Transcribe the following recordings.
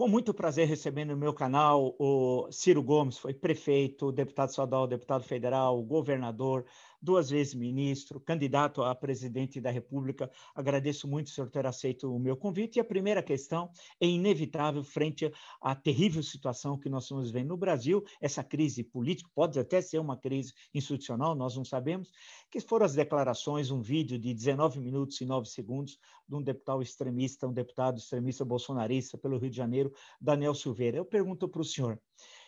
Com muito prazer recebendo no meu canal o Ciro Gomes, foi prefeito, deputado estadual, deputado federal, governador, duas vezes ministro, candidato a presidente da República. Agradeço muito o senhor ter aceito o meu convite. E a primeira questão é inevitável frente à terrível situação que nós estamos vendo no Brasil, essa crise política, pode até ser uma crise institucional, nós não sabemos, que foram as declarações, um vídeo de 19 minutos e 9 segundos de um deputado extremista, um deputado extremista bolsonarista pelo Rio de Janeiro, Daniel Silveira. Eu pergunto para o senhor,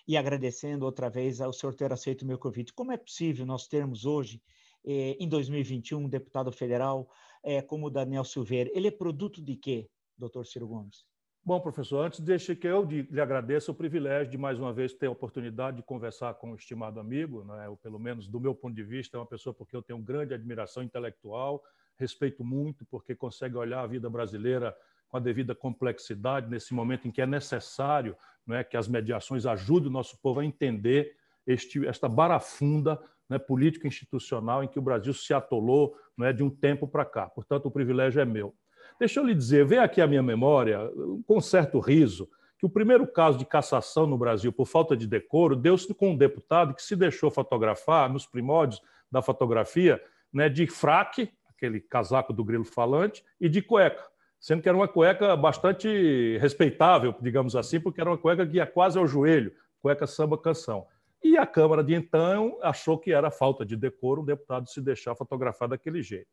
e agradecendo outra vez ao senhor ter aceito o meu convite. Como é possível nós termos hoje, eh, em 2021, um deputado federal eh, como Daniel Silveira? Ele é produto de quê, doutor Ciro Gomes? Bom, professor, antes deixe que eu lhe agradeça o privilégio de mais uma vez ter a oportunidade de conversar com um estimado amigo, né? ou pelo menos do meu ponto de vista, é uma pessoa porque eu tenho grande admiração intelectual, respeito muito porque consegue olhar a vida brasileira com a devida complexidade nesse momento em que é necessário né, que as mediações ajudem o nosso povo a entender este, esta barafunda né, política institucional em que o Brasil se atolou né, de um tempo para cá. Portanto, o privilégio é meu. Deixa eu lhe dizer, vem aqui a minha memória, com certo riso, que o primeiro caso de cassação no Brasil por falta de decoro deu-se com um deputado que se deixou fotografar nos primórdios da fotografia né, de fraque, aquele casaco do grilo falante, e de cueca sendo que era uma cueca bastante respeitável, digamos assim, porque era uma cueca que ia quase ao joelho, cueca samba canção. E a Câmara de então achou que era falta de decoro um deputado se deixar fotografar daquele jeito.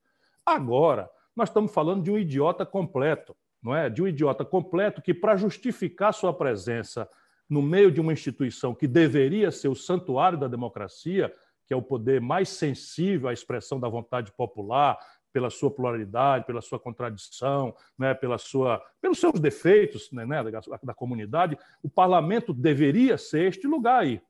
Agora, nós estamos falando de um idiota completo, não é? De um idiota completo que, para justificar sua presença no meio de uma instituição que deveria ser o santuário da democracia, que é o poder mais sensível à expressão da vontade popular, pela sua pluralidade, pela sua contradição, né, pela sua, pelos seus defeitos né, né, da, da comunidade, o parlamento deveria ser este lugar aí.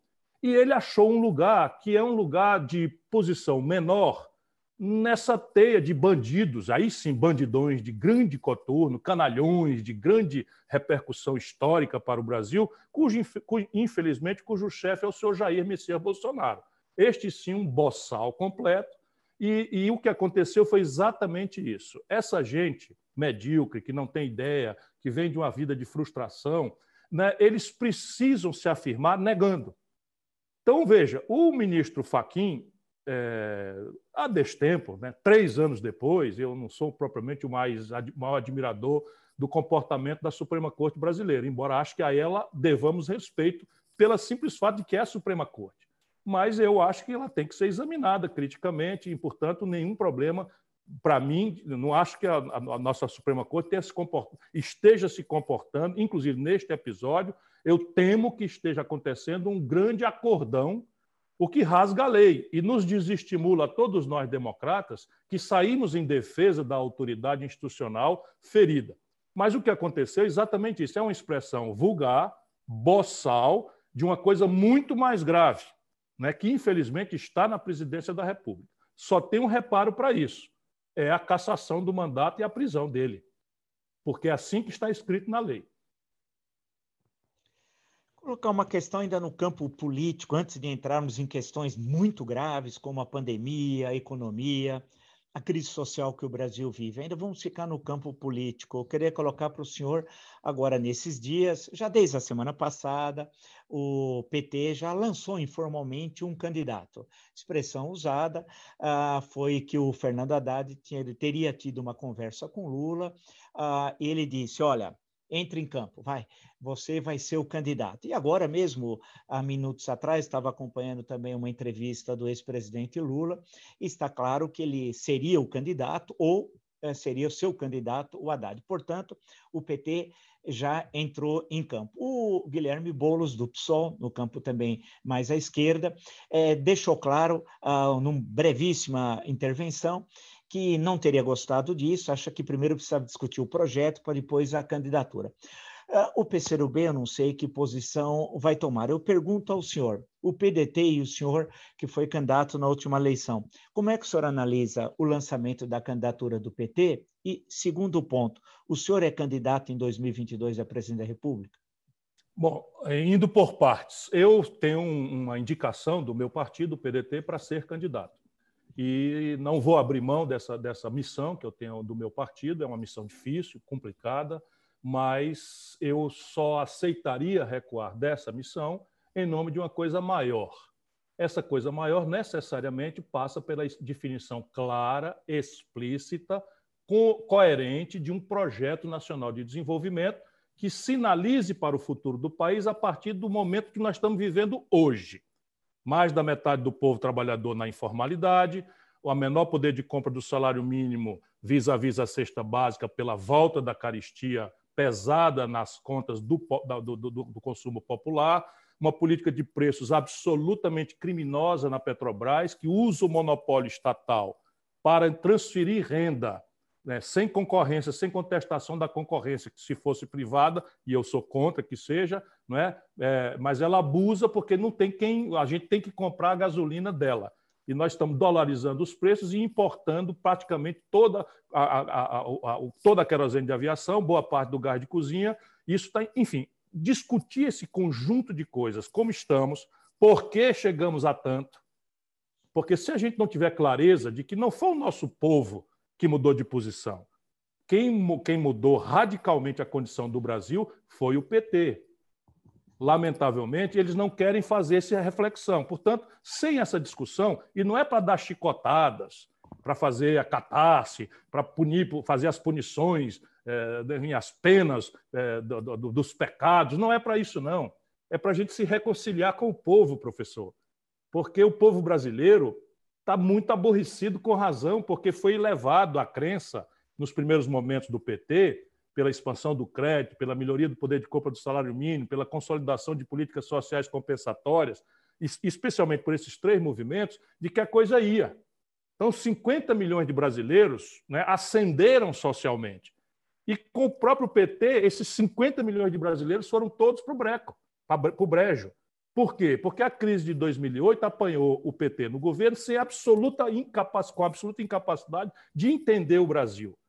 E ele achou um lugar que é um lugar de posição menor nessa teia de bandidos, aí sim, bandidões de grande coturno, canalhões de grande repercussão histórica para o Brasil, cujo, infelizmente, cujo chefe é o senhor Jair Messias Bolsonaro. Este sim, um boçal completo, e, e, o que aconteceu foi exatamente isso. Essa gente medíocre, que não tem ideia, que vem de uma vida de frustração, né, eles precisam se afirmar negando. Então, veja, o ministro Faquim, é, há destempo, né, três anos depois, eu não sou propriamente o mais, maior admirador do comportamento da Suprema Corte brasileira, embora acho que a ela devamos respeito pelo simples fato de que é a Suprema Corte mas eu acho que ela tem que ser examinada criticamente e, portanto, nenhum problema. Para mim, não acho que a, a nossa Suprema Corte se esteja se comportando, inclusive neste episódio, eu temo que esteja acontecendo um grande acordão, o que rasga a lei e nos desestimula a todos nós democratas que saímos em defesa da autoridade institucional ferida. Mas o que aconteceu é exatamente isso: é uma expressão vulgar, boçal, de uma coisa muito mais grave né, que infelizmente está na presidência da República. Só tem um reparo para isso: é a cassação do mandato e a prisão dele. Porque é assim que está escrito na lei. Colocar uma questão ainda no campo político, antes de entrarmos em questões muito graves, como a pandemia, a economia a crise social que o Brasil vive. Ainda vamos ficar no campo político. Eu queria colocar para o senhor, agora nesses dias, já desde a semana passada, o PT já lançou informalmente um candidato. Expressão usada ah, foi que o Fernando Haddad tinha, teria tido uma conversa com Lula. Ah, ele disse: Olha, entre em campo, vai, você vai ser o candidato. E agora mesmo, há minutos atrás, estava acompanhando também uma entrevista do ex-presidente Lula, está claro que ele seria o candidato ou é, seria o seu candidato, o Haddad. Portanto, o PT já entrou em campo. O Guilherme Boulos, do PSOL, no campo também mais à esquerda, é, deixou claro, ah, numa brevíssima intervenção, que não teria gostado disso, acha que primeiro precisava discutir o projeto para depois a candidatura. Uh, o PCdoB, eu não sei que posição vai tomar. Eu pergunto ao senhor, o PDT e o senhor que foi candidato na última eleição, como é que o senhor analisa o lançamento da candidatura do PT? E, segundo ponto, o senhor é candidato em 2022 a presidente da República? Bom, indo por partes, eu tenho uma indicação do meu partido, o PDT, para ser candidato e não vou abrir mão dessa, dessa missão que eu tenho do meu partido. É uma missão difícil, complicada, mas eu só aceitaria recuar dessa missão em nome de uma coisa maior. Essa coisa maior necessariamente passa pela definição clara, explícita, co coerente de um projeto nacional de desenvolvimento que sinalize para o futuro do país a partir do momento que nós estamos vivendo hoje. Mais da metade do povo trabalhador na informalidade, o menor poder de compra do salário mínimo vis-à-vis -vis a cesta básica pela volta da caristia pesada nas contas do, do, do, do consumo popular, uma política de preços absolutamente criminosa na Petrobras, que usa o monopólio estatal para transferir renda né, sem concorrência, sem contestação da concorrência, que se fosse privada, e eu sou contra que seja, não é? é mas ela abusa porque não tem quem. A gente tem que comprar a gasolina dela. E nós estamos dolarizando os preços e importando praticamente toda a, a, a, toda a querosene de aviação, boa parte do gás de cozinha. Isso está, enfim, discutir esse conjunto de coisas, como estamos, por que chegamos a tanto. Porque se a gente não tiver clareza de que não foi o nosso povo que mudou de posição. Quem, quem mudou radicalmente a condição do Brasil foi o PT. Lamentavelmente, eles não querem fazer essa reflexão. Portanto, sem essa discussão, e não é para dar chicotadas, para fazer a catarse, para punir, fazer as punições, é, as penas é, do, do, dos pecados, não é para isso, não. É para a gente se reconciliar com o povo, professor. Porque o povo brasileiro está muito aborrecido com razão, porque foi levado à crença, nos primeiros momentos do PT, pela expansão do crédito, pela melhoria do poder de compra do salário mínimo, pela consolidação de políticas sociais compensatórias, especialmente por esses três movimentos, de que a coisa ia. Então, 50 milhões de brasileiros né, ascenderam socialmente. E com o próprio PT, esses 50 milhões de brasileiros foram todos para o breco, para o brejo. Por quê? Porque a crise de 2008 apanhou o PT no governo sem absoluta incapac... com absoluta incapacidade de entender o Brasil.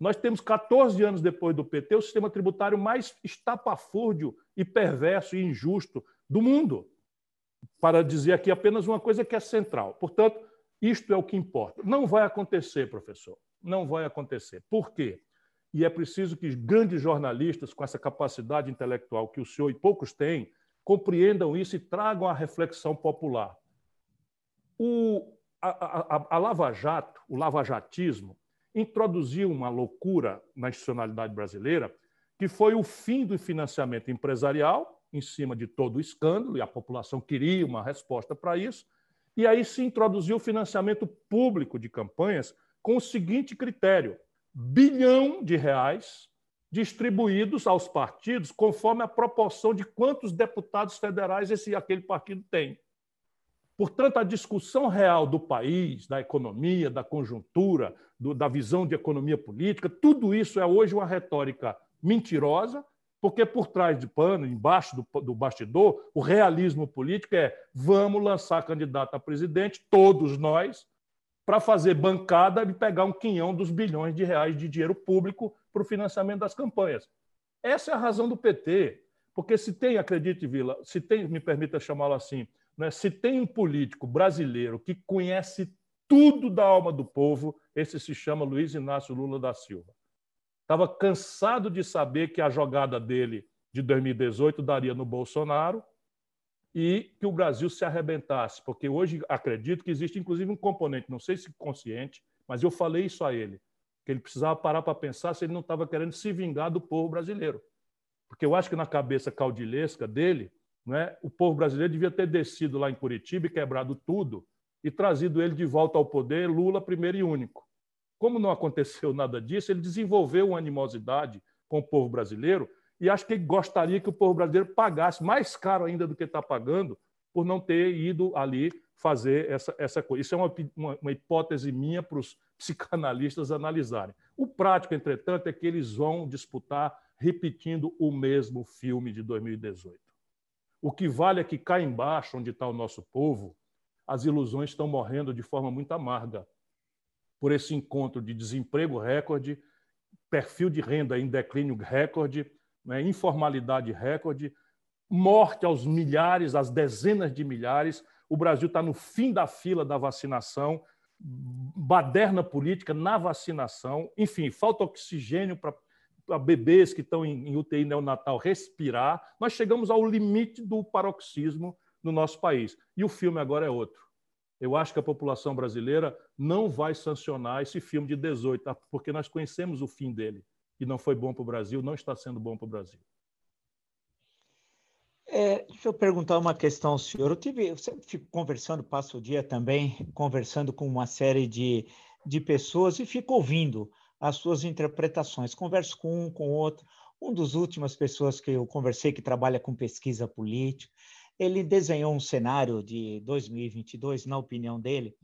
Nós temos 14 anos depois do PT o sistema tributário mais estapafúrdio e perverso e injusto do mundo. Para dizer aqui apenas uma coisa que é central. Portanto, isto é o que importa. Não vai acontecer, professor. Não vai acontecer. Por quê? E é preciso que grandes jornalistas com essa capacidade intelectual que o senhor e poucos têm compreendam isso e tragam a reflexão popular. O, a, a, a Lava Jato, o lavajatismo, introduziu uma loucura na institucionalidade brasileira que foi o fim do financiamento empresarial, em cima de todo o escândalo, e a população queria uma resposta para isso, e aí se introduziu o financiamento público de campanhas com o seguinte critério: bilhão de reais distribuídos aos partidos conforme a proporção de quantos deputados federais esse aquele partido tem. Portanto, a discussão real do país, da economia, da conjuntura, do, da visão de economia política, tudo isso é hoje uma retórica mentirosa, porque por trás de pano, embaixo do, do bastidor, o realismo político é vamos lançar candidato a presidente, todos nós, para fazer bancada e pegar um quinhão dos bilhões de reais de dinheiro público para o financiamento das campanhas. Essa é a razão do PT. Porque se tem, acredite, Vila, se tem, me permita chamá-lo assim, né, se tem um político brasileiro que conhece tudo da alma do povo, esse se chama Luiz Inácio Lula da Silva. Estava cansado de saber que a jogada dele de 2018 daria no Bolsonaro, e que o Brasil se arrebentasse, porque hoje acredito que existe inclusive um componente, não sei se consciente, mas eu falei isso a ele, que ele precisava parar para pensar se ele não estava querendo se vingar do povo brasileiro. Porque eu acho que na cabeça caudilesca dele, né, o povo brasileiro devia ter descido lá em Curitiba e quebrado tudo e trazido ele de volta ao poder, Lula primeiro e único. Como não aconteceu nada disso, ele desenvolveu uma animosidade com o povo brasileiro e acho que ele gostaria que o povo brasileiro pagasse mais caro ainda do que está pagando por não ter ido ali fazer essa, essa coisa. Isso é uma, uma, uma hipótese minha para os psicanalistas analisarem. O prático, entretanto, é que eles vão disputar repetindo o mesmo filme de 2018. O que vale é que cá embaixo, onde está o nosso povo, as ilusões estão morrendo de forma muito amarga por esse encontro de desemprego recorde, perfil de renda em declínio recorde, né, informalidade recorde, morte aos milhares, às dezenas de milhares. O Brasil está no fim da fila da vacinação, baderna política na vacinação, enfim, falta oxigênio para bebês que estão em UTI neonatal respirar. Nós chegamos ao limite do paroxismo no nosso país. E o filme agora é outro. Eu acho que a população brasileira não vai sancionar esse filme de 18, tá? porque nós conhecemos o fim dele. E não foi bom para o Brasil, não está sendo bom para o Brasil. É, deixa eu perguntar uma questão senhor. Eu tive, eu sempre fico conversando, passo o dia também conversando com uma série de, de pessoas e fico ouvindo as suas interpretações. Converso com um, com outro. Um dos últimas pessoas que eu conversei que trabalha com pesquisa política, ele desenhou um cenário de 2022, na opinião dele,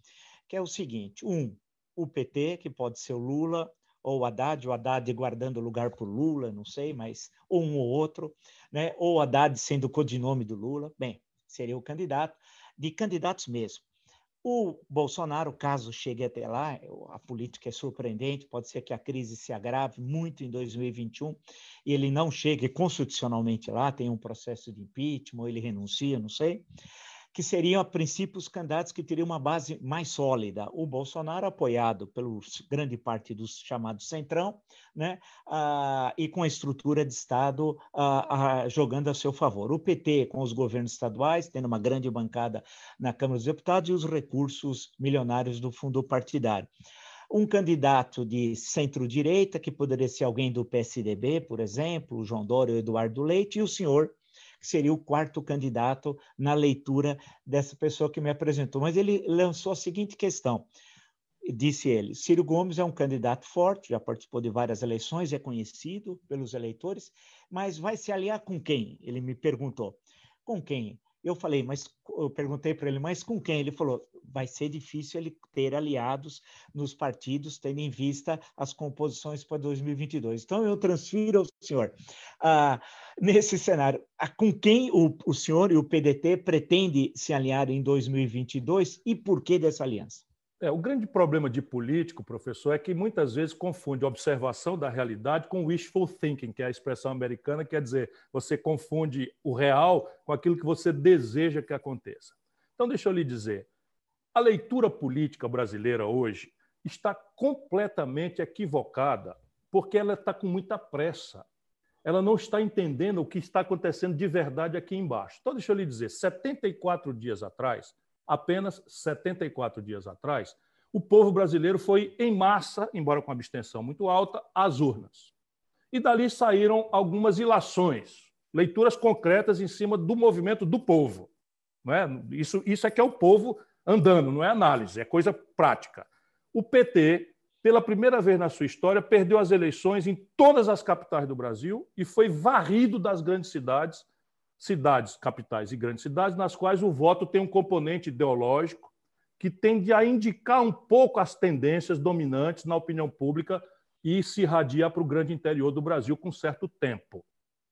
que é o seguinte: um, o PT, que pode ser o Lula, ou Haddad, o Haddad guardando lugar para o Lula, não sei, mas ou um ou outro, né? ou Haddad sendo o codinome do Lula, bem, seria o candidato, de candidatos mesmo. O Bolsonaro, caso chegue até lá, a política é surpreendente, pode ser que a crise se agrave muito em 2021 e ele não chegue constitucionalmente lá, tem um processo de impeachment, ele renuncia, não sei que seriam, a princípio, os candidatos que teriam uma base mais sólida. O Bolsonaro, apoiado pela grande parte dos chamados centrão, né, ah, e com a estrutura de Estado ah, ah, jogando a seu favor. O PT, com os governos estaduais, tendo uma grande bancada na Câmara dos Deputados e os recursos milionários do fundo partidário um candidato de centro-direita, que poderia ser alguém do PSDB, por exemplo, o João Dória ou Eduardo Leite, e o senhor que seria o quarto candidato na leitura dessa pessoa que me apresentou. Mas ele lançou a seguinte questão. Disse ele: Ciro Gomes é um candidato forte, já participou de várias eleições, é conhecido pelos eleitores, mas vai se aliar com quem? Ele me perguntou. Com quem? Eu falei, mas eu perguntei para ele, mas com quem? Ele falou, vai ser difícil ele ter aliados nos partidos, tendo em vista as composições para 2022. Então, eu transfiro ao senhor, ah, nesse cenário, com quem o, o senhor e o PDT pretende se alinhar em 2022 e por que dessa aliança? É, o grande problema de político, professor, é que muitas vezes confunde observação da realidade com wishful thinking, que é a expressão americana, quer dizer, você confunde o real com aquilo que você deseja que aconteça. Então, deixa eu lhe dizer, a leitura política brasileira hoje está completamente equivocada, porque ela está com muita pressa. Ela não está entendendo o que está acontecendo de verdade aqui embaixo. Então, deixa eu lhe dizer, 74 dias atrás, apenas 74 dias atrás, o povo brasileiro foi em massa, embora com abstenção muito alta, às urnas. E dali saíram algumas ilações, leituras concretas em cima do movimento do povo. É? isso, isso é que é o povo andando, não é análise, é coisa prática. O PT, pela primeira vez na sua história, perdeu as eleições em todas as capitais do Brasil e foi varrido das grandes cidades cidades, capitais e grandes cidades, nas quais o voto tem um componente ideológico que tende a indicar um pouco as tendências dominantes na opinião pública e se irradia para o grande interior do Brasil com certo tempo.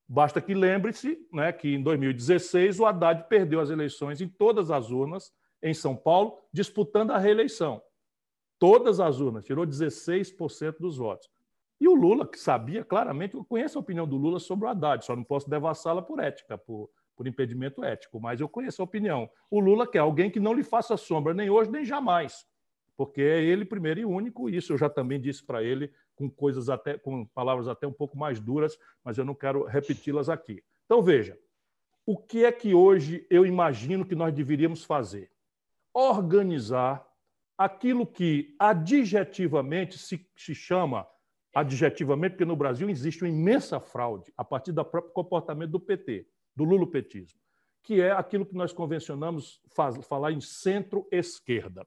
Basta que lembre-se né, que em 2016 o Haddad perdeu as eleições em todas as urnas em São Paulo, disputando a reeleição. Todas as urnas, tirou 16% dos votos. E o Lula, que sabia claramente, eu conheço a opinião do Lula sobre o Haddad, só não posso devassá-la por ética, por, por impedimento ético, mas eu conheço a opinião. O Lula quer alguém que não lhe faça sombra, nem hoje, nem jamais, porque é ele primeiro e único, isso eu já também disse para ele com coisas até com palavras até um pouco mais duras, mas eu não quero repeti-las aqui. Então veja, o que é que hoje eu imagino que nós deveríamos fazer? Organizar aquilo que adjetivamente se, se chama adjetivamente, porque no Brasil existe uma imensa fraude a partir do próprio comportamento do PT, do lulopetismo, que é aquilo que nós convencionamos faz, falar em centro-esquerda.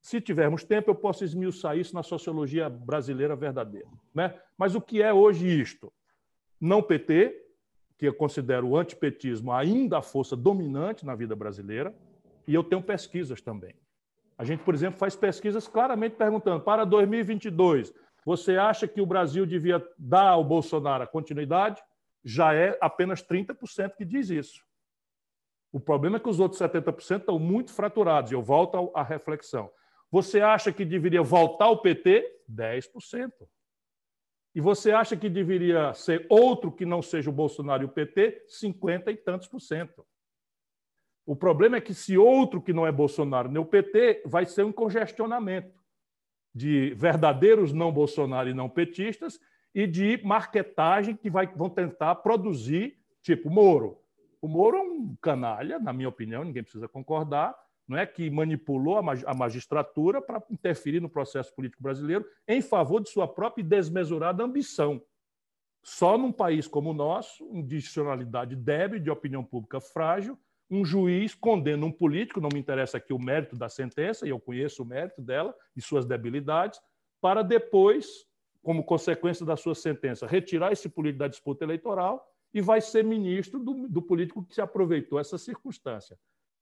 Se tivermos tempo, eu posso esmiuçar isso na sociologia brasileira verdadeira. Né? Mas o que é hoje isto? Não PT, que eu considero o antipetismo ainda a força dominante na vida brasileira, e eu tenho pesquisas também. A gente, por exemplo, faz pesquisas claramente perguntando para 2022 você acha que o Brasil devia dar ao Bolsonaro a continuidade? Já é apenas 30% que diz isso. O problema é que os outros 70% estão muito fraturados. Eu volto à reflexão. Você acha que deveria voltar ao PT? 10%. E você acha que deveria ser outro que não seja o Bolsonaro e o PT? 50 e tantos por cento. O problema é que se outro que não é Bolsonaro nem o PT, vai ser um congestionamento de verdadeiros não Bolsonaro e não petistas e de marketagem que vai, vão tentar produzir, tipo Moro. O Moro é um canalha, na minha opinião, ninguém precisa concordar, não é que manipulou a magistratura para interferir no processo político brasileiro em favor de sua própria desmesurada ambição. Só num país como o nosso, um discricionalidade débil, de opinião pública frágil, um juiz condena um político, não me interessa aqui o mérito da sentença, e eu conheço o mérito dela e suas debilidades, para depois, como consequência da sua sentença, retirar esse político da disputa eleitoral e vai ser ministro do, do político que se aproveitou essa circunstância.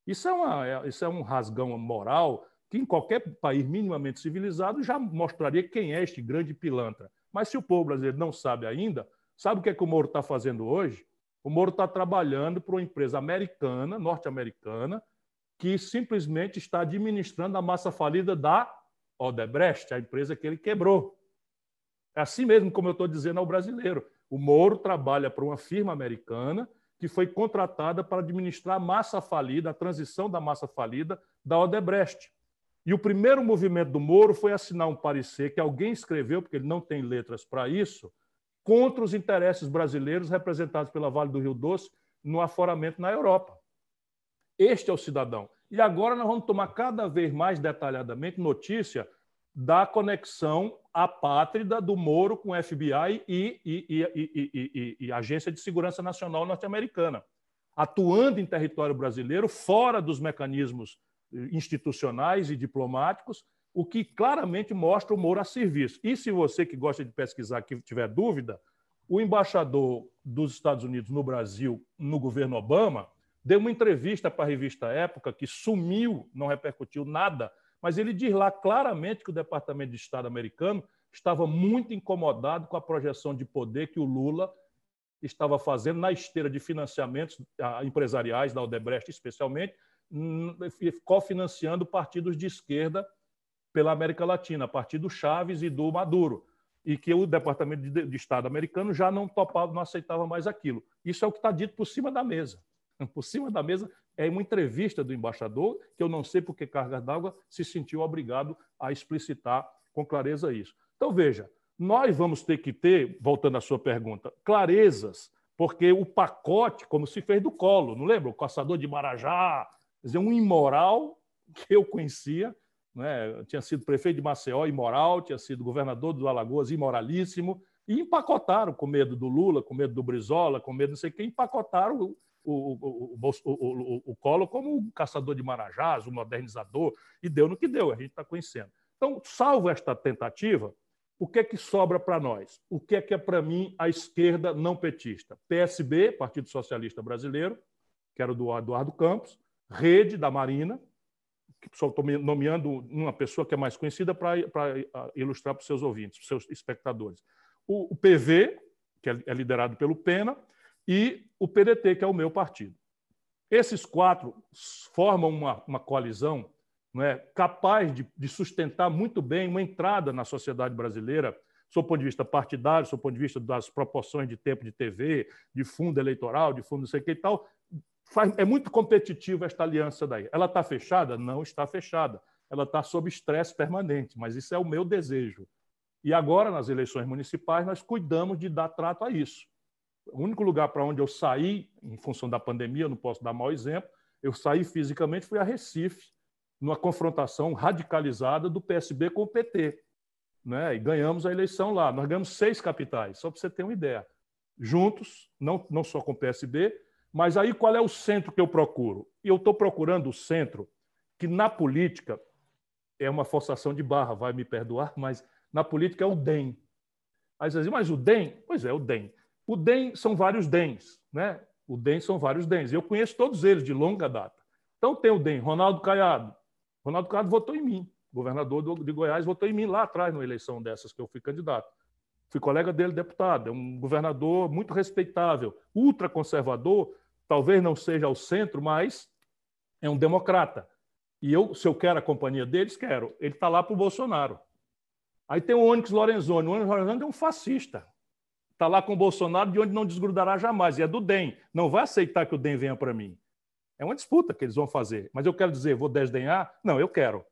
Isso é, uma, é, isso é um rasgão moral que, em qualquer país minimamente civilizado, já mostraria quem é este grande pilantra. Mas se o povo brasileiro não sabe ainda, sabe o que, é que o Moro está fazendo hoje? O Moro está trabalhando para uma empresa americana, norte-americana, que simplesmente está administrando a massa falida da Odebrecht, a empresa que ele quebrou. É assim mesmo como eu estou dizendo ao brasileiro. O Moro trabalha para uma firma americana que foi contratada para administrar a massa falida, a transição da massa falida da Odebrecht. E o primeiro movimento do Moro foi assinar um parecer que alguém escreveu, porque ele não tem letras para isso, contra os interesses brasileiros representados pela Vale do Rio Doce no aforamento na Europa. Este é o cidadão. E agora nós vamos tomar cada vez mais detalhadamente notícia da conexão apátrida do Moro com o FBI e, e, e, e, Agência de Segurança Nacional norte-americana, atuando em território brasileiro, fora dos mecanismos institucionais e diplomáticos, o que claramente mostra o Moro a serviço. E se você que gosta de pesquisar que tiver dúvida, o embaixador dos Estados Unidos no Brasil, no governo Obama, deu uma entrevista para a revista Época que sumiu, não repercutiu nada mas ele diz lá claramente que o Departamento de Estado americano estava muito incomodado com a projeção de poder que o Lula estava fazendo na esteira de financiamentos empresariais, da Odebrecht especialmente, cofinanciando partidos de esquerda pela América Latina, a partir do Chaves e do Maduro, e que o Departamento de Estado americano já não topava, não aceitava mais aquilo. Isso é o que está dito por cima da mesa. Por cima da mesa é uma entrevista do embaixador, que eu não sei por que Cargas d'Água se sentiu obrigado a explicitar com clareza isso. Então, veja, nós vamos ter que ter, voltando à sua pergunta, clarezas, porque o pacote, como se fez do colo, não lembra? O caçador de Marajá, quer dizer, um imoral que eu conhecia, né? tinha sido prefeito de Maceió, imoral, tinha sido governador do Alagoas, imoralíssimo, e empacotaram com medo do Lula, com medo do Brizola, com medo não sei quem, empacotaram o, o, o, o, Collor como um caçador de marajás, um modernizador, e deu no que deu, a gente está conhecendo. Então, salvo esta tentativa, o que é que sobra para nós? O que é que é para mim a esquerda não petista? PSB, Partido Socialista Brasileiro, que era do Eduardo Campos, Rede da Marina, só estou nomeando uma pessoa que é mais conhecida para ilustrar para os seus ouvintes, para os seus espectadores. O, o PV, que é, é liderado pelo Pena, e o PDT, que é o meu partido. Esses quatro formam uma, uma coalizão não é, capaz de, de, sustentar muito bem uma entrada na sociedade brasileira, do ponto de vista partidário, do ponto de vista das proporções de tempo de TV, de fundo eleitoral, de fundo não sei o que e tal. É muito competitiva esta aliança daí. Ela está fechada? Não está fechada. Ela está sob estresse permanente, mas isso é o meu desejo. E agora, nas eleições municipais, nós cuidamos de dar trato a isso. O único lugar para onde eu saí, em função da pandemia, eu não posso dar mau exemplo, eu saí fisicamente, fui a Recife, numa confrontação radicalizada do PSB com o PT. Né? E ganhamos a eleição lá. Nós ganhamos seis capitais, só para você ter uma ideia. Juntos, não, não só com o PSB, mas aí qual é o centro que eu procuro? E eu estou procurando o centro que, na política, é uma forçação de barra, vai me perdoar, mas na política é o DEM. Aí você diz, mas o DEM? Pois é, o DEM. O DEM são vários DEMs, né? O DEM são vários DEMs. Eu conheço todos eles de longa data. Então tem o DEM, Ronaldo Caiado. Ronaldo Caiado votou em mim. Governador de Goiás votou em mim lá atrás, numa eleição dessas que eu fui candidato. Fui colega dele, deputado. É um governador muito respeitável, ultraconservador, talvez não seja ao centro, mas é um democrata. E eu, se eu quero a companhia deles, quero. Ele está lá para o Bolsonaro. Aí tem o Onyx Lorenzoni. O Onyx Lorenzoni é um fascista está lá com o Bolsonaro, de onde não desgrudará jamais, e é do DEM. Não vai aceitar que o DEM venha para mim. É uma disputa que eles vão fazer. Mas eu quero dizer, vou desdenhar? Não, eu quero.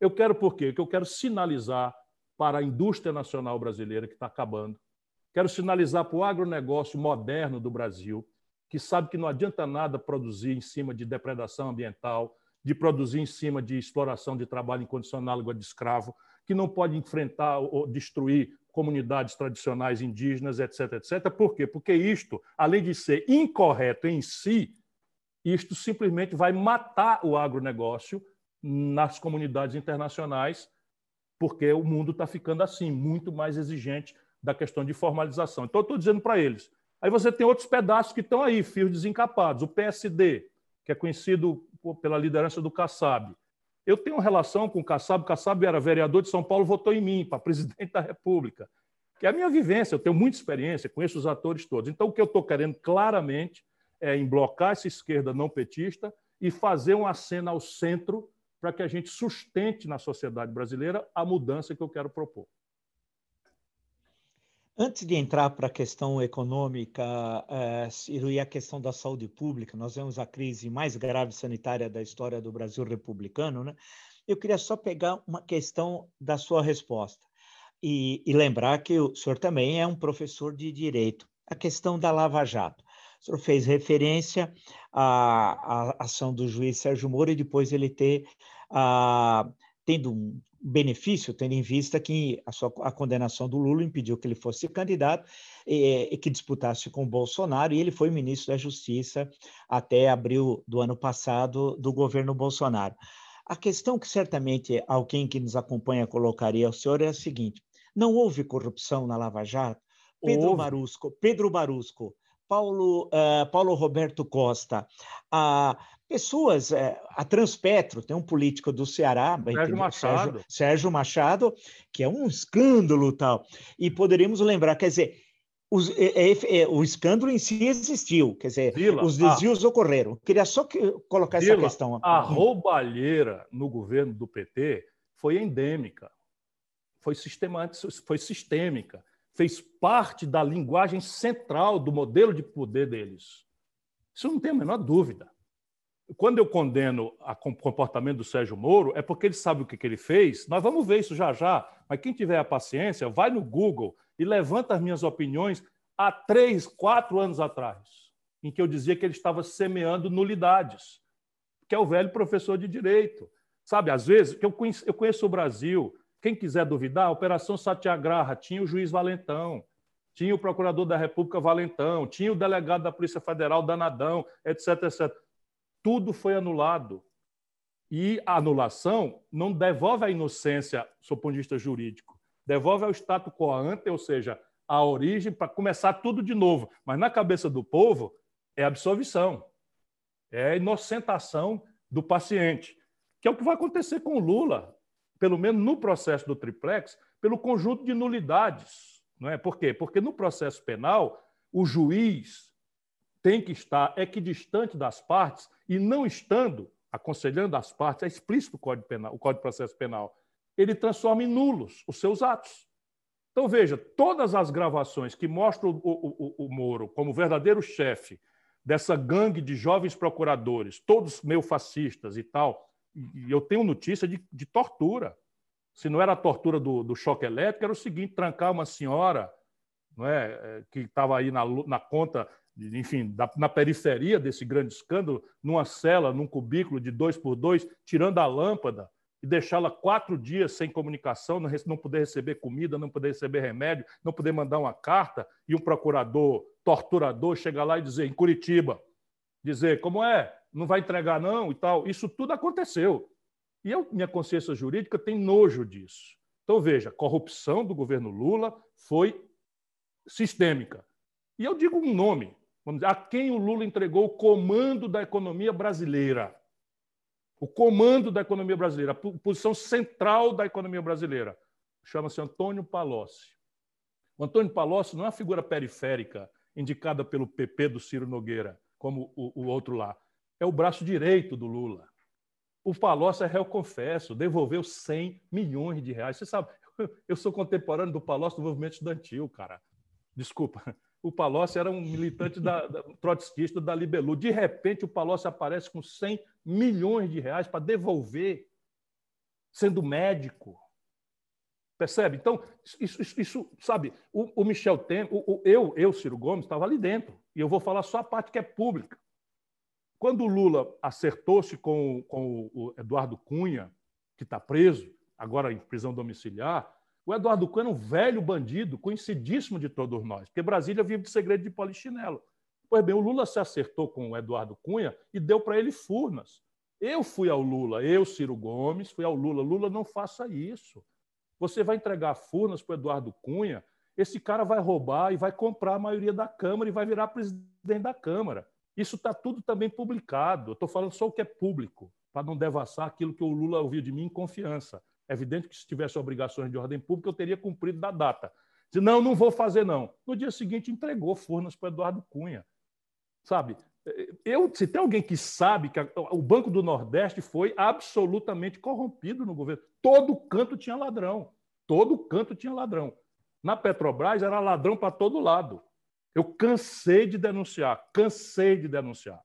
Eu quero por quê? Porque eu quero sinalizar para a indústria nacional brasileira que está acabando, Quero sinalizar para o agronegócio moderno do Brasil, que sabe que não adianta nada produzir em cima de depredação ambiental, de produzir em cima de exploração de trabalho incondicional igual de escravo, que não pode enfrentar ou destruir comunidades tradicionais indígenas, etc, etc. Por quê? Porque isto, além de ser incorreto em si, isto simplesmente vai matar o agronegócio nas comunidades internacionais, porque o mundo está ficando assim, muito mais exigente da questão de formalização. Então, estou dizendo para eles. Aí você tem outros pedaços que estão aí, fios desencapados. O PSD, que é conhecido pela liderança do Kassab. Eu tenho relação com o Kassab. O Kassab era vereador de São Paulo, votou em mim para presidente da República. Que é a minha vivência, eu tenho muita experiência, conheço os atores todos. Então, o que eu estou querendo claramente é em blocar essa esquerda não petista e fazer uma cena ao centro para que a gente sustente na sociedade brasileira a mudança que eu quero propor. Antes de entrar para a questão econômica, Ciro, e a questão da saúde pública, nós vemos a crise mais grave sanitária da história do Brasil republicano, né? Eu queria só pegar uma questão da sua resposta e, e lembrar que o senhor também é um professor de direito. A questão da Lava Jato. O senhor fez referência à, à ação do juiz Sérgio Moro e depois ele ter ah, tendo um benefício, tendo em vista que a, sua, a condenação do Lula impediu que ele fosse candidato e, e, que disputasse com o Bolsonaro, e ele foi ministro da Justiça até abril do ano passado do governo Bolsonaro. A questão que certamente alguém que nos acompanha colocaria ao senhor é a seguinte: não houve corrupção na Lava Jato? Pedro houve. Barusco, Pedro Barusco Paulo, uh, Paulo Roberto Costa, a pessoas, uh, a Transpetro, tem um político do Ceará, Sérgio Machado. Sérgio, Sérgio Machado, que é um escândalo tal. E poderíamos lembrar, quer dizer, os, é, é, é, o escândalo em si existiu, quer dizer, Vila, os desvios ah, ocorreram. Queria só que, colocar Vila, essa questão. A roubalheira no governo do PT foi endêmica, foi, sistemática, foi sistêmica fez parte da linguagem central do modelo de poder deles. Isso não tem a menor dúvida. Quando eu condeno o comportamento do Sérgio Moro, é porque ele sabe o que, que ele fez. Nós vamos ver isso já já. Mas quem tiver a paciência, vai no Google e levanta as minhas opiniões há três, quatro anos atrás, em que eu dizia que ele estava semeando nulidades, que é o velho professor de direito. Sabe, às vezes, eu conheço, eu conheço o Brasil, quem quiser duvidar, a Operação Satyagraha tinha o juiz Valentão, tinha o procurador da República Valentão, tinha o delegado da Polícia Federal Danadão, etc, etc. Tudo foi anulado. E a anulação não devolve a inocência, do ponto de vista jurídico, devolve ao status quo ante, ou seja, a origem para começar tudo de novo. Mas na cabeça do povo é absolvição, é inocentação do paciente, que é o que vai acontecer com o Lula pelo menos no processo do triplex, pelo conjunto de nulidades. Não é? Por quê? Porque no processo penal, o juiz tem que estar equidistante das partes e não estando aconselhando as partes, é explícito o Código, penal, o Código de Processo Penal, ele transforma em nulos os seus atos. Então, veja, todas as gravações que mostram o, o, o, o Moro como verdadeiro chefe dessa gangue de jovens procuradores, todos meio fascistas e tal, e eu tenho notícia de, de tortura. Se não era a tortura do, do, choque elétrico, era o seguinte: trancar uma senhora não é, é que estava aí na, na conta, enfim, da, na periferia desse grande escândalo, numa cela, num cubículo de dois por dois, tirando a lâmpada e deixá-la quatro dias sem comunicação, não, não poder receber comida, não poder receber remédio, não poder mandar uma carta, e um procurador torturador chegar lá e dizer, em Curitiba, dizer, como é? Não vai entregar não e tal. Isso tudo aconteceu. E eu, minha consciência jurídica tem nojo disso. Então, veja, corrupção do governo Lula foi sistêmica. E eu digo um nome, vamos dizer, a quem o Lula entregou o comando da economia brasileira. O comando da economia brasileira, a posição central da economia brasileira. Chama-se Antônio Palocci. O Antônio Palocci não é uma figura periférica indicada pelo PP do Ciro Nogueira, como o, o outro lá é o braço direito do Lula. O Palocci é réu confesso, devolveu 100 milhões de reais. Você sabe, eu sou contemporâneo do Palocci do movimento estudantil, cara. Desculpa. O Palocci era um militante da, da, trotskista da Libelu. De repente, o Palocci aparece com 100 milhões de reais para devolver, sendo médico. Percebe? Então, isso, isso, isso sabe, o, o Michel Temer, o, o, eu, eu, Ciro Gomes, estava ali dentro. E eu vou falar só a parte que é pública. Quando o Lula acertou-se com, com o Eduardo Cunha, que está preso, agora em prisão domiciliar, o Eduardo Cunha é um velho bandido, conhecidíssimo de todos nós, porque Brasília vive de segredo de polichinelo. Pois bem, o Lula se acertou com o Eduardo Cunha e deu para ele furnas. Eu fui ao Lula, eu, Ciro Gomes, fui ao Lula. Lula, não faça isso. Você vai entregar Furnas para o Eduardo Cunha, esse cara vai roubar e vai comprar a maioria da Câmara e vai virar presidente da Câmara. Isso está tudo também publicado. Estou falando só o que é público, para não devassar aquilo que o Lula ouviu de mim em confiança. É evidente que se tivesse obrigações de ordem pública, eu teria cumprido da data. Se não, não vou fazer, não. No dia seguinte, entregou Furnas para Eduardo Cunha. Sabe? Eu, se tem alguém que sabe que a, o Banco do Nordeste foi absolutamente corrompido no governo, todo canto tinha ladrão. Todo canto tinha ladrão. Na Petrobras era ladrão para todo lado. Eu cansei de denunciar, cansei de denunciar.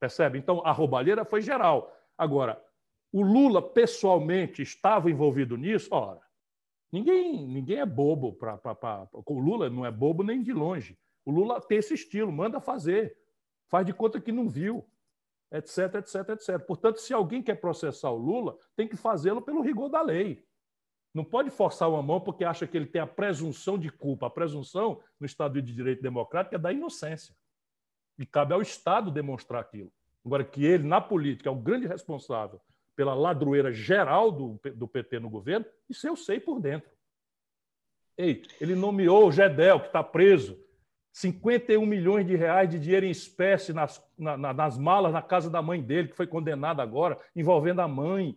Percebe? Então a roubalheira foi geral. Agora, o Lula pessoalmente estava envolvido nisso? Ora, ninguém, ninguém é bobo. Pra, pra, pra, o Lula não é bobo nem de longe. O Lula tem esse estilo, manda fazer faz de conta que não viu, etc, etc, etc. Portanto, se alguém quer processar o Lula, tem que fazê-lo pelo rigor da lei. Não pode forçar uma mão porque acha que ele tem a presunção de culpa. A presunção no Estado de Direito Democrático é da inocência. E cabe ao Estado demonstrar aquilo. Agora, que ele, na política, é o grande responsável pela ladroeira geral do, do PT no governo, isso eu sei por dentro. Ei, ele nomeou o Gedel, que está preso, 51 milhões de reais de dinheiro em espécie nas, na, nas malas na casa da mãe dele, que foi condenada agora, envolvendo a mãe,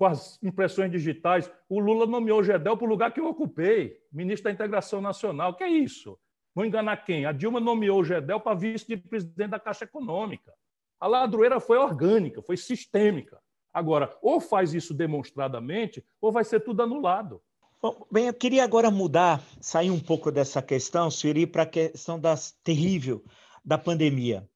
com as impressões digitais. O Lula nomeou o Gedel para o lugar que eu ocupei, ministro da Integração Nacional. Que é isso? Vou enganar quem? A Dilma nomeou o Gedel para vice-presidente da Caixa Econômica. A ladroeira foi orgânica, foi sistêmica. Agora, ou faz isso demonstradamente, ou vai ser tudo anulado. Bom, bem, eu queria agora mudar, sair um pouco dessa questão, Siri, para a questão das terrível da pandemia.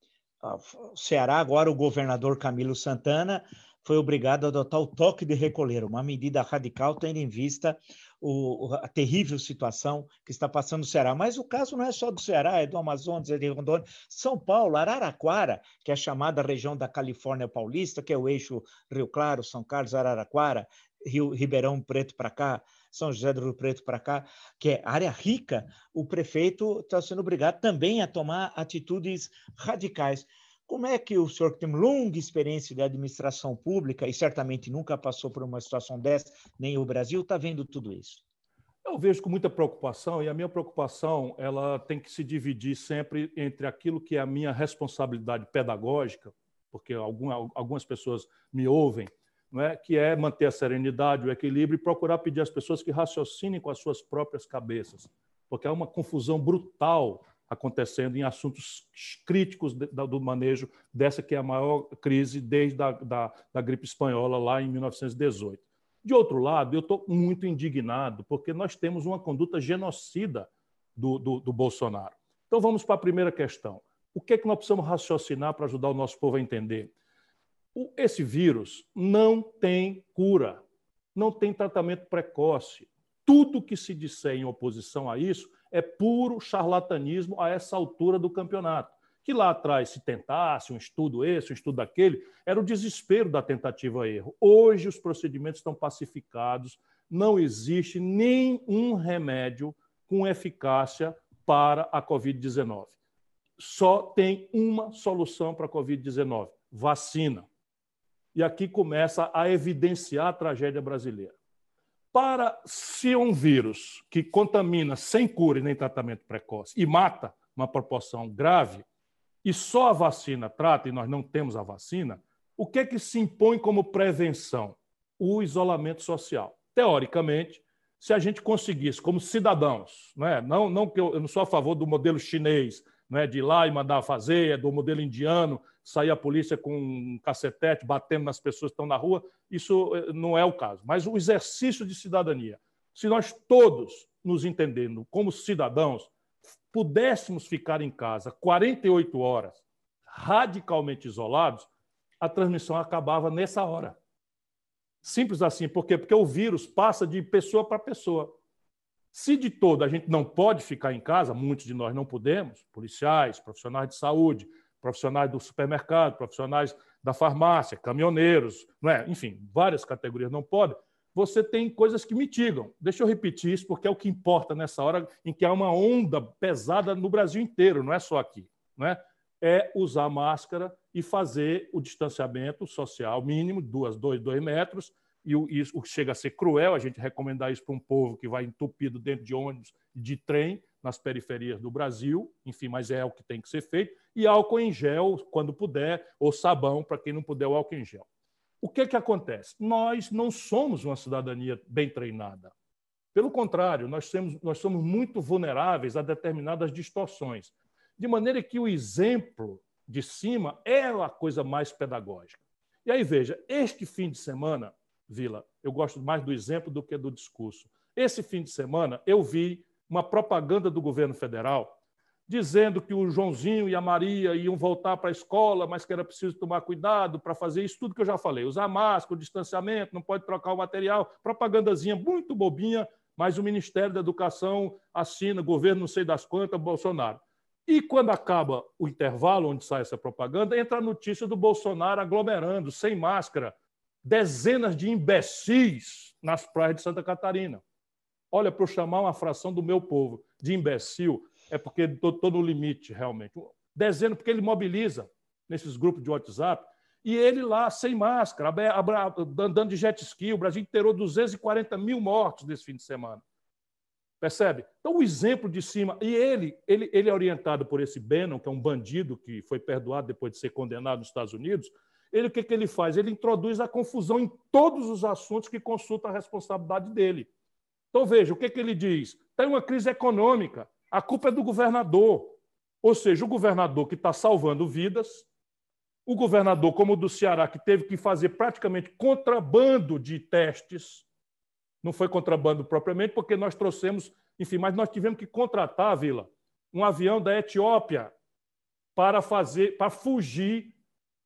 Ah, o Ceará, agora o governador Camilo Santana foi obrigado a adotar o toque de recolher, uma medida radical tendo em vista o, a terrível situação que está passando no Ceará. Mas o caso não é só do Ceará, é do Amazonas, é de Rondônia, São Paulo, Araraquara, que é a chamada região da Califórnia Paulista, que é o eixo Rio Claro, São Carlos, Araraquara, Rio, Ribeirão Preto para cá, são José do Rio Preto para cá, que é área rica, o prefeito está sendo obrigado também a tomar atitudes radicais. Como é que o senhor que tem longa experiência de administração pública e certamente nunca passou por uma situação dessa, nem o Brasil, está vendo tudo isso? Eu vejo com muita preocupação e a minha preocupação ela tem que se dividir sempre entre aquilo que é a minha responsabilidade pedagógica, porque algumas pessoas me ouvem é? que é manter a serenidade, o equilíbrio e procurar pedir às pessoas que raciocinem com as suas próprias cabeças, porque há uma confusão brutal acontecendo em assuntos críticos do manejo dessa que é a maior crise desde a da, da gripe espanhola lá em 1918. De outro lado, eu estou muito indignado porque nós temos uma conduta genocida do, do, do Bolsonaro. Então vamos para a primeira questão. O que é que nós precisamos raciocinar para ajudar o nosso povo a entender? esse vírus não tem cura, não tem tratamento precoce. Tudo que se disser em oposição a isso é puro charlatanismo a essa altura do campeonato. Que lá atrás se tentasse um estudo esse, um estudo aquele, era o desespero da tentativa erro. Hoje os procedimentos estão pacificados, não existe nenhum remédio com eficácia para a Covid-19. Só tem uma solução para a Covid-19: vacina. E aqui começa a evidenciar a tragédia brasileira. Para se um vírus que contamina sem cura e nem tratamento precoce e mata uma proporção grave, e só a vacina trata, e nós não temos a vacina, o que é que se impõe como prevenção? O isolamento social. Teoricamente, se a gente conseguisse, como cidadãos, não, é? não, não que eu, eu não sou a favor do modelo chinês, não é? de ir lá e mandar fazer, é do modelo indiano, sair a polícia com um cacetete batendo nas pessoas que estão na rua, isso eh, não é o caso. Mas o exercício de cidadania, se nós todos nos entendendo como cidadãos, pudéssemos ficar em casa 48 horas radicalmente isolados, a transmissão acabava nessa hora. Simples assim. Por quê? Porque o vírus passa de pessoa para pessoa. Se de todo a gente não pode ficar em casa, muitos de nós não podemos, policiais, profissionais de saúde, profissionais do supermercado, profissionais da farmácia, caminhoneiros, não é? enfim, várias categorias não podem, você tem coisas que mitigam. Deixa eu repetir isso, porque é o que importa nessa hora em que há uma onda pesada no Brasil inteiro, não é só aqui. Não é? é usar máscara e fazer o distanciamento social mínimo, duas, dois, dois metros, e isso chega a ser cruel a gente recomendar isso para um povo que vai entupido dentro de ônibus de trem nas periferias do Brasil, enfim, mas é o que tem que ser feito, e álcool em gel quando puder, ou sabão para quem não puder o álcool em gel. O que, que acontece? Nós não somos uma cidadania bem treinada. Pelo contrário, nós, temos, nós somos muito vulneráveis a determinadas distorções. De maneira que o exemplo de cima é a coisa mais pedagógica. E aí, veja, este fim de semana, Vila, eu gosto mais do exemplo do que do discurso. Esse fim de semana eu vi uma propaganda do governo federal dizendo que o Joãozinho e a Maria iam voltar para a escola, mas que era preciso tomar cuidado para fazer isso tudo que eu já falei, usar máscara, o distanciamento, não pode trocar o material, propagandazinha muito bobinha, mas o Ministério da Educação assina, governo não sei das quantas, Bolsonaro. E quando acaba o intervalo onde sai essa propaganda, entra a notícia do Bolsonaro aglomerando, sem máscara, dezenas de imbecis nas praias de Santa Catarina. Olha, para eu chamar uma fração do meu povo de imbecil, é porque estou no limite, realmente. Dezenas, porque ele mobiliza nesses grupos de WhatsApp, e ele lá, sem máscara, andando de jet ski, o Brasil inteirou 240 mil mortos nesse fim de semana. Percebe? Então, o exemplo de cima. E ele, ele, ele é orientado por esse Bannon, que é um bandido que foi perdoado depois de ser condenado nos Estados Unidos ele o que, que ele faz? Ele introduz a confusão em todos os assuntos que consulta a responsabilidade dele. Então, veja, o que, que ele diz? Tem uma crise econômica, a culpa é do governador. Ou seja, o governador que está salvando vidas, o governador, como o do Ceará, que teve que fazer praticamente contrabando de testes, não foi contrabando propriamente, porque nós trouxemos, enfim, mas nós tivemos que contratar, Vila, um avião da Etiópia para fazer, para fugir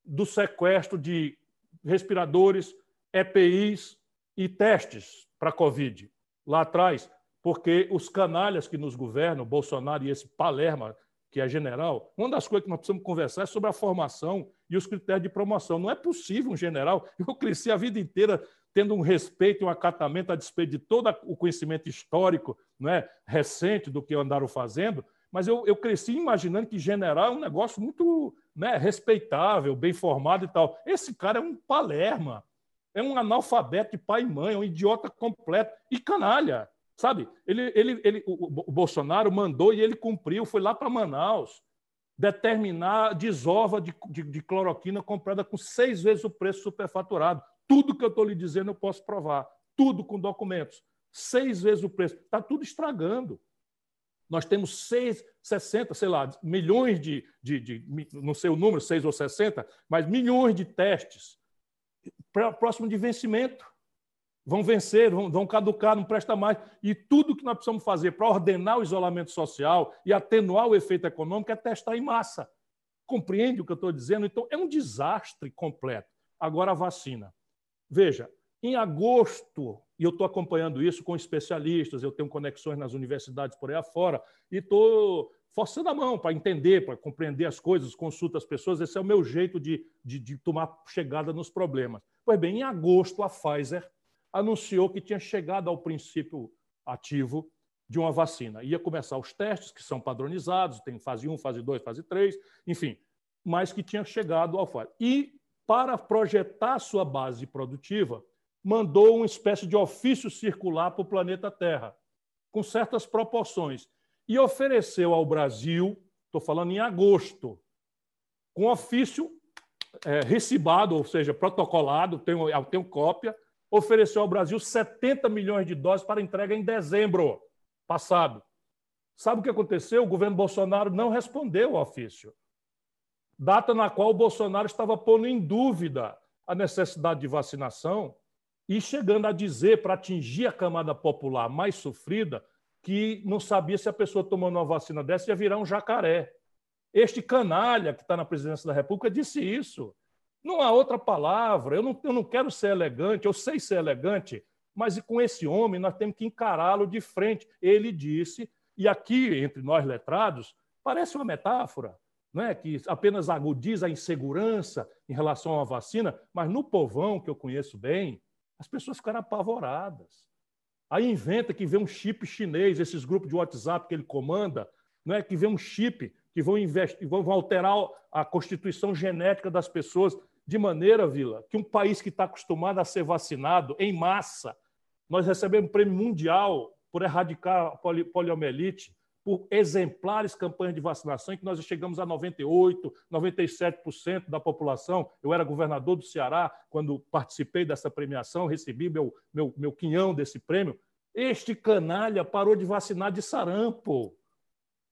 do sequestro de respiradores, EPIs e testes para a Covid lá atrás, porque os canalhas que nos governam, Bolsonaro e esse Palerma, que é general, uma das coisas que nós precisamos conversar é sobre a formação e os critérios de promoção. Não é possível um general. Eu cresci a vida inteira tendo um respeito e um acatamento a despeito de todo o conhecimento histórico não é, recente do que andaram fazendo, mas eu, eu cresci imaginando que general é um negócio muito né, respeitável, bem formado e tal. Esse cara é um palerma, é um analfabeto de pai e mãe, é um idiota completo e canalha, sabe? Ele, ele, ele, o, Bolsonaro mandou e ele cumpriu, foi lá para Manaus determinar desova de, de, de, cloroquina comprada com seis vezes o preço superfaturado. Tudo que eu estou lhe dizendo eu posso provar, tudo com documentos. Seis vezes o preço. Está tudo estragando. Nós temos seis, 60, sei lá, milhões de, de, de, não sei o número, 6 ou 60, mas milhões de testes próximo de vencimento. Vão vencer, vão, vão caducar, não presta mais. E tudo que nós precisamos fazer para ordenar o isolamento social e atenuar o efeito econômico é testar em massa. Compreende o que eu estou dizendo? Então, é um desastre completo. Agora, a vacina. Veja, em agosto e eu estou acompanhando isso com especialistas, eu tenho conexões nas universidades por aí afora, e estou forçando a mão para entender, para compreender as coisas, consulto as pessoas. Esse é o meu jeito de, de, de tomar chegada nos problemas. Pois bem, em agosto, a Pfizer anunciou que tinha chegado ao princípio ativo de uma vacina. Ia começar os testes, que são padronizados, tem fase 1, fase 2, fase 3, enfim, mas que tinha chegado ao Pfizer. E, para projetar sua base produtiva, mandou uma espécie de ofício circular para o planeta Terra, com certas proporções, e ofereceu ao Brasil, estou falando em agosto, com ofício é, recibado, ou seja, protocolado, tenho, eu tenho cópia, ofereceu ao Brasil 70 milhões de doses para entrega em dezembro passado. Sabe o que aconteceu? O governo Bolsonaro não respondeu ao ofício. Data na qual o Bolsonaro estava pondo em dúvida a necessidade de vacinação e chegando a dizer, para atingir a camada popular mais sofrida, que não sabia se a pessoa tomando uma vacina dessa ia virar um jacaré. Este canalha que está na presidência da República disse isso. Não há outra palavra. Eu não, eu não quero ser elegante, eu sei ser elegante, mas com esse homem nós temos que encará-lo de frente. Ele disse, e aqui, entre nós letrados, parece uma metáfora, não é? que apenas agudiza a insegurança em relação à vacina, mas no povão, que eu conheço bem, as pessoas ficaram apavoradas. Aí inventa que vê um chip chinês, esses grupos de WhatsApp que ele comanda, não é? que vê um chip que vão, investir, vão alterar a constituição genética das pessoas de maneira, Vila, que um país que está acostumado a ser vacinado em massa, nós recebemos prêmio mundial por erradicar a poliomielite, por exemplares campanhas de vacinação, em que nós chegamos a 98%, 97% da população. Eu era governador do Ceará quando participei dessa premiação, recebi meu, meu, meu quinhão desse prêmio. Este canalha parou de vacinar de sarampo.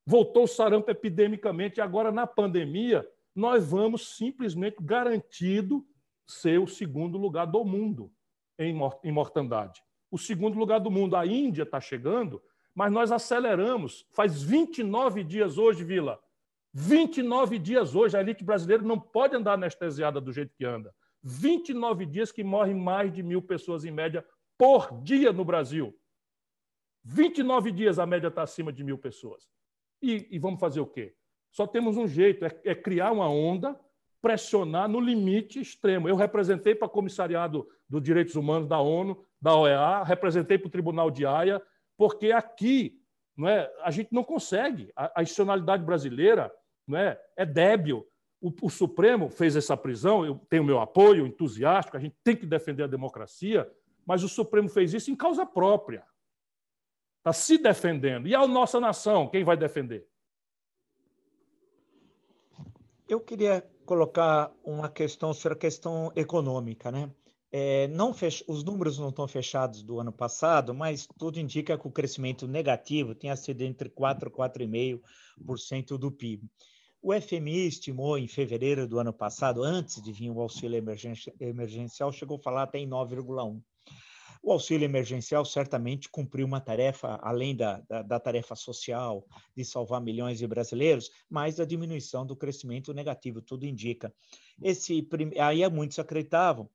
Voltou o sarampo epidemicamente, e agora, na pandemia, nós vamos simplesmente garantido ser o segundo lugar do mundo em mortandade. O segundo lugar do mundo. A Índia está chegando, mas nós aceleramos. Faz 29 dias hoje, Vila. 29 dias hoje. A elite brasileira não pode andar anestesiada do jeito que anda. 29 dias que morrem mais de mil pessoas em média por dia no Brasil. 29 dias a média está acima de mil pessoas. E, e vamos fazer o quê? Só temos um jeito: é, é criar uma onda, pressionar no limite extremo. Eu representei para o Comissariado dos Direitos Humanos da ONU, da OEA, representei para o Tribunal de Haia, porque aqui não é, a gente não consegue. A, a institucionalidade brasileira não é, é débil. O, o, Supremo fez essa prisão, eu tenho meu apoio entusiástico, a gente tem que defender a democracia, mas o Supremo fez isso em causa própria. Está se defendendo. E a nossa nação, quem vai defender? Eu queria colocar uma questão sobre a questão econômica, né? É, não fech... Os números não estão fechados do ano passado, mas tudo indica que o crescimento negativo tenha sido entre 4% e 4,5% do PIB. O FMI estimou em fevereiro do ano passado, antes de vir o auxílio emergencial, chegou a falar até em 9,1%. O auxílio emergencial certamente cumpriu uma tarefa, além da, da, da, tarefa social de salvar milhões de brasileiros, mas a diminuição do crescimento negativo, tudo indica. Esse, aí muitos acreditavam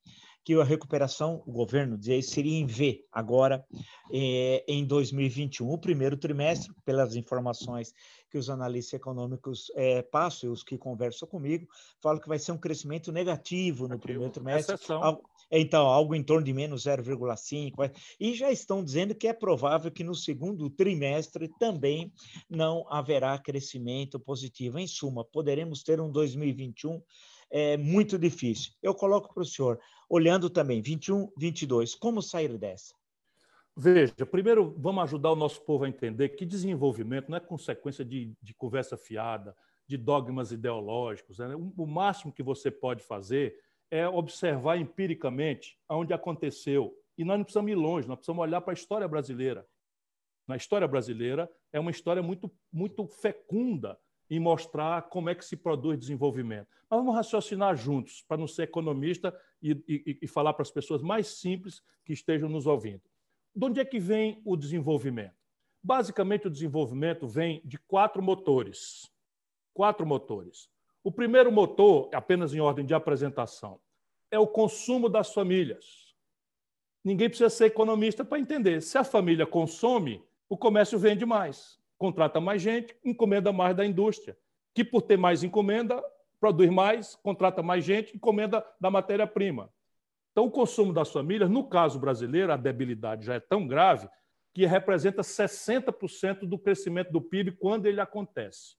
que a recuperação, o governo dizia, seria em V agora, eh, em 2021. O primeiro trimestre, pelas informações que os analistas econômicos eh, passam e os que conversam comigo, falam que vai ser um crescimento negativo no primeiro trimestre. Exceção. Então, algo em torno de menos 0,5. E já estão dizendo que é provável que no segundo trimestre também não haverá crescimento positivo. Em suma, poderemos ter um 2021 é, muito difícil. Eu coloco para o senhor, olhando também 21, 22, como sair dessa? Veja, primeiro vamos ajudar o nosso povo a entender que desenvolvimento não é consequência de, de conversa fiada, de dogmas ideológicos. Né? O máximo que você pode fazer é observar empiricamente onde aconteceu. E nós não precisamos ir longe, nós precisamos olhar para a história brasileira. Na história brasileira é uma história muito, muito fecunda em mostrar como é que se produz desenvolvimento. Mas vamos raciocinar juntos, para não ser economista e, e, e falar para as pessoas mais simples que estejam nos ouvindo. De onde é que vem o desenvolvimento? Basicamente, o desenvolvimento vem de quatro motores. Quatro motores. O primeiro motor, apenas em ordem de apresentação, é o consumo das famílias. Ninguém precisa ser economista para entender. Se a família consome, o comércio vende mais, contrata mais gente, encomenda mais da indústria, que por ter mais encomenda, produz mais, contrata mais gente, encomenda da matéria-prima. Então, o consumo das famílias, no caso brasileiro, a debilidade já é tão grave que representa 60% do crescimento do PIB quando ele acontece.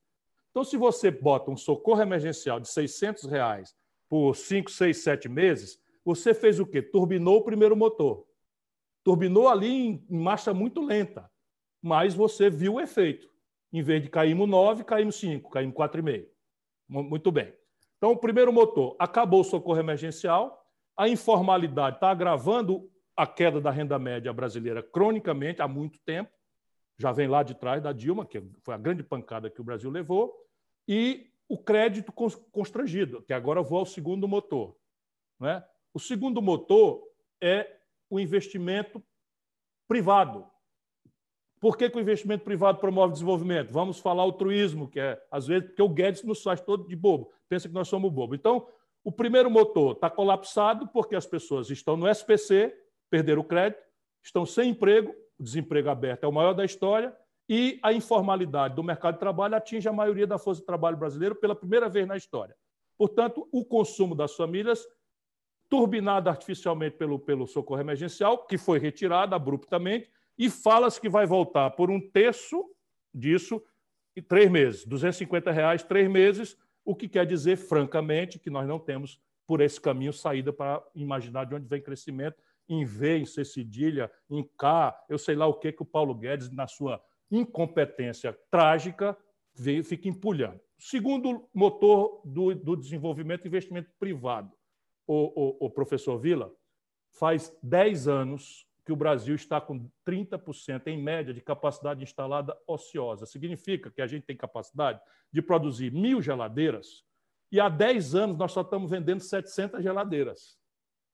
Então, se você bota um socorro emergencial de 600 reais por 5, 6, 7 meses, você fez o quê? Turbinou o primeiro motor. Turbinou ali em, em marcha muito lenta, mas você viu o efeito. Em vez de caímos 9, caímos 5, caímos 4,5. Muito bem. Então, o primeiro motor, acabou o socorro emergencial, a informalidade está agravando a queda da renda média brasileira cronicamente há muito tempo, já vem lá de trás da Dilma, que foi a grande pancada que o Brasil levou, e o crédito constrangido, que agora vou ao segundo motor. Né? O segundo motor é o investimento privado. Por que, que, o investimento privado promove desenvolvimento? Vamos falar altruísmo, que é, às vezes, porque o Guedes nos faz todo de bobo, pensa que nós somos bobo. Então, O primeiro motor está colapsado porque as pessoas estão no SPC, perderam o crédito, estão sem emprego, desemprego aberto é o maior da história, e a informalidade do mercado de trabalho atinge a maioria da força de trabalho brasileira pela primeira vez na história. Portanto, o consumo das famílias, turbinado artificialmente pelo, pelo socorro emergencial, que foi retirado abruptamente, e fala-se que vai voltar por um terço disso em três meses, 250 reais, três meses, o que quer dizer, francamente, que nós não temos por esse caminho saída para imaginar de onde vem crescimento, em V, em C cedilha, em K, eu sei lá o que que o Paulo Guedes, na sua incompetência trágica, veio, fica empulhando. Segundo motor do, do desenvolvimento investimento privado, o, o, o professor Vila, faz 10 anos que o Brasil está com 30% em média de capacidade instalada ociosa. Significa que a gente tem capacidade de produzir mil geladeiras e há 10 anos nós só estamos vendendo 700 geladeiras.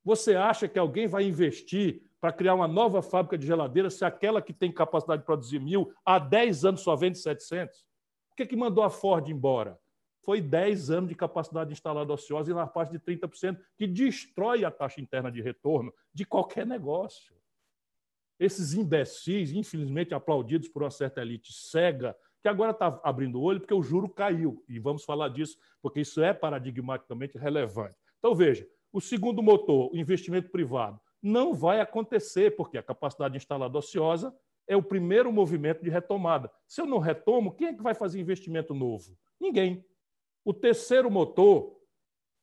Você acha que alguém vai investir para criar uma nova fábrica de geladeiras se aquela que tem capacidade de produzir mil há 10 anos só vende 700? Por que, que mandou a Ford embora? Foi 10 anos de capacidade instalada ociosa e na parte de 30%, que destrói a taxa interna de retorno de qualquer negócio. Esses imbecis, infelizmente aplaudidos por uma certa elite cega, que agora está abrindo o olho porque o juro caiu. E vamos falar disso, porque isso é paradigmaticamente relevante. Então, veja, o segundo motor, o investimento privado, não vai acontecer, porque a capacidade instalada ociosa é o primeiro movimento de retomada. Se eu não retomo, quem é que vai fazer investimento novo? Ninguém. O terceiro motor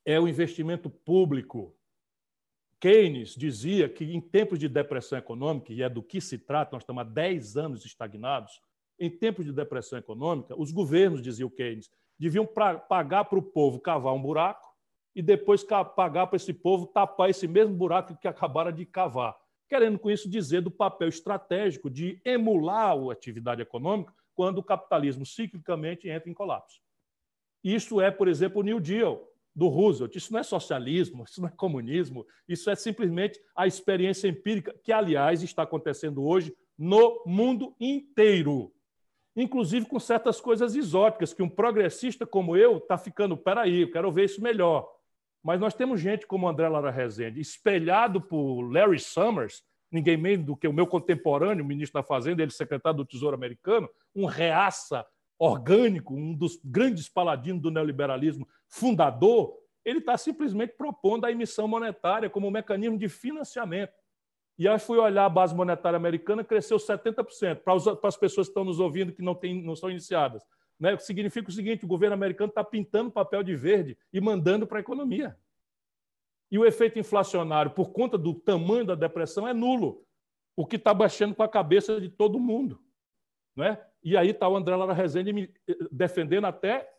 é o investimento público. Keynes dizia que em tempos de depressão econômica, e é do que se trata, nós estamos há 10 anos estagnados, em tempos de depressão econômica, os governos, dizia o Keynes, deviam pagar para o povo cavar um buraco e depois pagar para esse povo tapar esse mesmo buraco que acabaram de cavar. Querendo com isso dizer do papel estratégico de emular a atividade econômica quando o capitalismo ciclicamente entra em colapso. Isso é, por exemplo, o New Deal, do Roosevelt. Isso não é socialismo, isso não é comunismo, isso é simplesmente a experiência empírica, que, aliás, está acontecendo hoje no mundo inteiro. Inclusive com certas coisas exóticas, que um progressista como eu está ficando, peraí, eu quero ver isso melhor. Mas nós temos gente como André Lara Rezende, espelhado por Larry Summers, ninguém menos do que o meu contemporâneo, o ministro da Fazenda, ele secretário do Tesouro Americano, um reaça orgânico, um dos grandes paladinos do neoliberalismo fundador, ele está simplesmente propondo a emissão monetária como um mecanismo de financiamento. E aí fui olhar a base monetária americana, cresceu 70%. Para, as pessoas que estão nos ouvindo que não, tem, não são iniciadas. Né? Significa o seguinte: o governo americano está pintando papel de verde e mandando para a economia. E o efeito inflacionário, por conta do tamanho da depressão, é nulo. O que está baixando com a cabeça de todo mundo. Né? E aí está o André Lara Rezende eh, defendendo até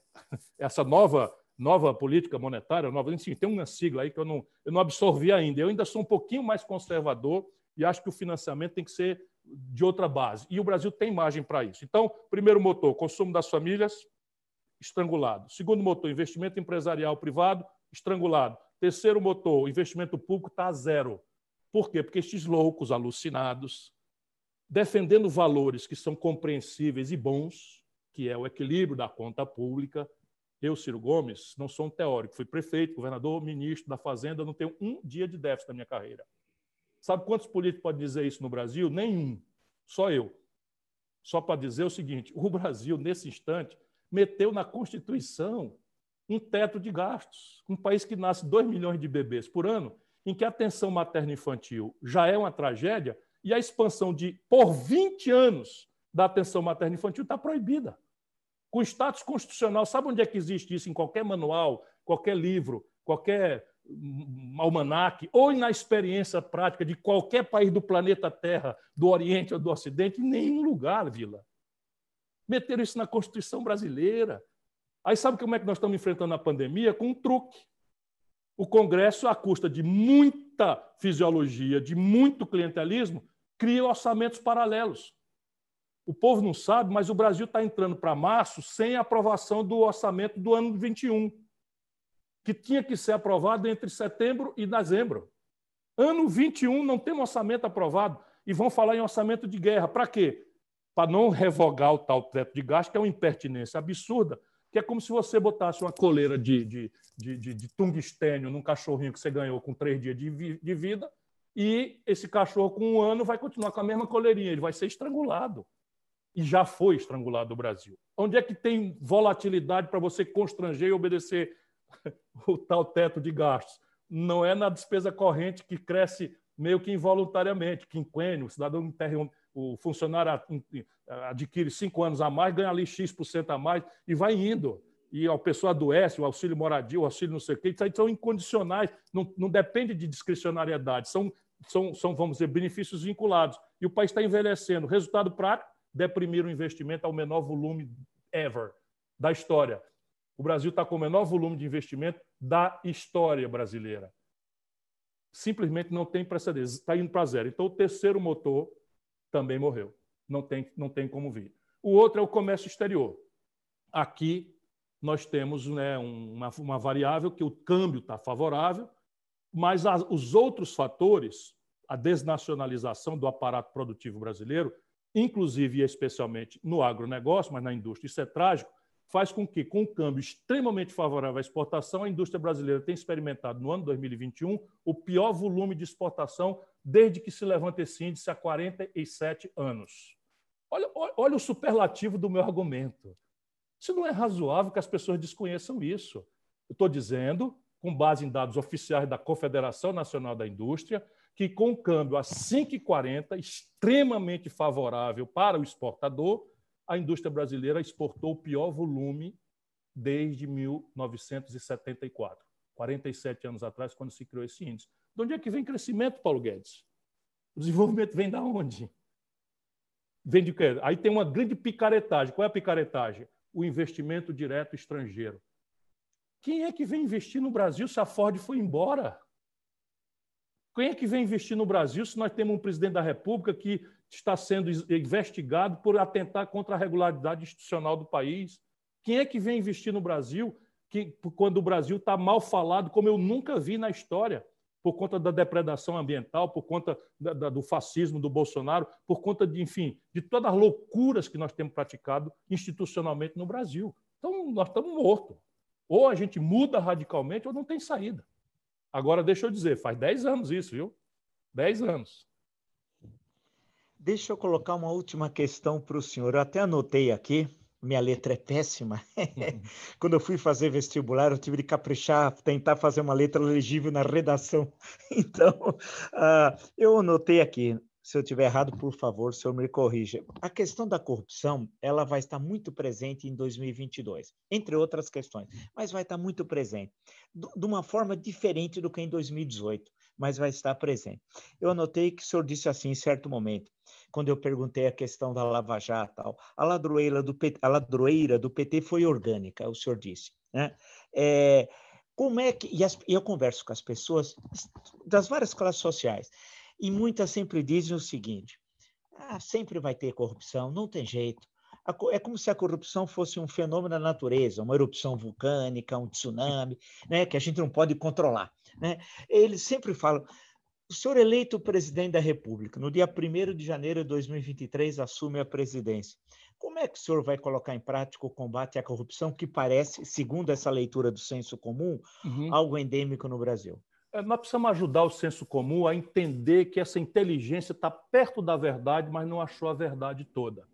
essa nova nova política monetária, nova, enfim, tem uma sigla aí que eu não, eu não absorvi ainda. Eu ainda sou um pouquinho mais conservador e acho que o financiamento tem que ser de outra base. E o Brasil tem margem para isso. Então, primeiro motor, consumo das famílias, estrangulado. Segundo motor, investimento empresarial privado, estrangulado. Terceiro motor, investimento público está a zero. Por quê? Porque estes loucos alucinados defendendo valores que são compreensíveis e bons, que é o equilíbrio da conta pública. Eu, Ciro Gomes, não sou um teórico, fui prefeito, governador, ministro da Fazenda, não tenho um dia de déficit na minha carreira. Sabe quantos políticos podem dizer isso no Brasil? Nenhum. Só eu. Só para dizer o seguinte: o Brasil, nesse instante, meteu na Constituição um teto de gastos. Um país que nasce 2 milhões de bebês por ano, em que a atenção materno-infantil já é uma tragédia, e a expansão de, por 20 anos, da atenção materno-infantil está proibida. Com status constitucional, sabe onde é que existe isso? Em qualquer manual, qualquer livro, qualquer almanaque, ou na experiência prática de qualquer país do planeta Terra, do Oriente ou do Ocidente, em nenhum lugar, Vila. Meteram isso na Constituição brasileira. Aí sabe como é que nós estamos enfrentando a pandemia? Com um truque. O Congresso, à custa de muita fisiologia, de muito clientelismo, cria orçamentos paralelos. O povo não sabe, mas o Brasil está entrando para março sem aprovação do orçamento do ano 21, que tinha que ser aprovado entre setembro e dezembro. Ano 21 não tem um orçamento aprovado e vão falar em orçamento de guerra. Para quê? Para não revogar o tal teto de gasto, que é uma impertinência absurda, que é como se você botasse uma coleira de, de, de, de, de tungstênio num cachorrinho que você ganhou com três dias de, vi, de vida, e esse cachorro, com um ano, vai continuar com a mesma coleirinha, ele vai ser estrangulado. E já foi estrangulado no Brasil. Onde é que tem volatilidade para você constranger e obedecer o tal teto de gastos? Não é na despesa corrente que cresce meio que involuntariamente, quinquênio, o cidadão interrompe o funcionário adquire cinco anos a mais, ganha ali X% a mais e vai indo. E a pessoa adoece, o auxílio moradia, o auxílio não sei o quê, isso aí são incondicionais, não, não depende de discricionariedade, são, são, são, vamos dizer, benefícios vinculados. E o país está envelhecendo. Resultado prático, deprimir o investimento ao menor volume ever da história. O Brasil está com o menor volume de investimento da história brasileira. Simplesmente não tem precedentes, está indo para zero. Então, o terceiro motor também morreu. Não tem, não tem como vir. O outro é o comércio exterior. Aqui nós temos né, uma, uma variável que o câmbio está favorável, mas as, os outros fatores, a desnacionalização do aparato produtivo brasileiro, inclusive e especialmente no agronegócio, mas na indústria, isso é trágico, faz com que, com um câmbio extremamente favorável à exportação, a indústria brasileira tenha experimentado no ano 2021 o pior volume de exportação desde que se levanta esse índice há 47 anos. Olha, olha o superlativo do meu argumento. Isso não é razoável que as pessoas desconheçam isso. Eu estou dizendo, com base em dados oficiais da Confederação Nacional da Indústria, que com o câmbio a 5,40, extremamente favorável para o exportador, a indústria brasileira exportou o pior volume desde 1974, 47 anos atrás, quando se criou esse índice. De onde é que vem crescimento, Paulo Guedes? O desenvolvimento vem da onde? Vem de quê? Aí tem uma grande picaretagem. Qual é a picaretagem? O investimento direto estrangeiro. Quem é que vem investir no Brasil se a Ford foi embora? Quem é que vem investir no Brasil se nós temos um presidente da República que está sendo investigado por atentar contra a regularidade institucional do país? Quem é que vem investir no Brasil que, quando o Brasil está mal falado, como eu nunca vi na história? por conta da depredação ambiental, por conta da, da, do fascismo do Bolsonaro, por conta de, enfim, de todas as loucuras que nós temos praticado institucionalmente no Brasil. Então, nós estamos mortos. Ou a gente muda radicalmente ou não tem saída. Agora, deixa eu dizer, faz 10 anos isso, viu? 10 anos. Deixa eu colocar uma última questão para o senhor. Eu até anotei aqui, minha letra é péssima. Quando eu fui fazer vestibular, eu tive de caprichar, tentar fazer uma letra legível na redação. Então, uh, eu anotei aqui. Se eu estiver errado, por favor, o senhor me corrija. A questão da corrupção, ela vai estar muito presente em 2022, entre outras questões, mas vai estar muito presente, de uma forma diferente do que em 2018, mas vai estar presente. Eu anotei que o senhor disse assim em certo momento, quando eu perguntei a questão da Lava Jato, tal, a ladroeira do PT, a ladroeira do PT foi orgânica, o senhor disse, né? É, como é que e, as, e eu converso com as pessoas das várias classes sociais e muitas sempre dizem o seguinte: ah, sempre vai ter corrupção, não tem jeito. É como se a corrupção fosse um fenômeno da natureza, uma erupção vulcânica, um tsunami, né, que a gente não pode controlar. Né? Eles sempre falam, o senhor eleito presidente da República, no dia 1 de janeiro de 2023, assume a presidência. Como é que o senhor vai colocar em prática o combate à corrupção, que parece, segundo essa leitura do senso comum, uhum. algo endêmico no Brasil? É, nós precisamos ajudar o senso comum a entender que essa inteligência está perto da verdade, mas não achou a verdade toda.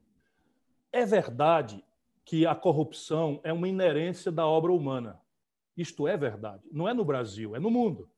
É verdade que a corrupção é uma inerência da obra humana. Isto é verdade. Não é no Brasil, é no mundo.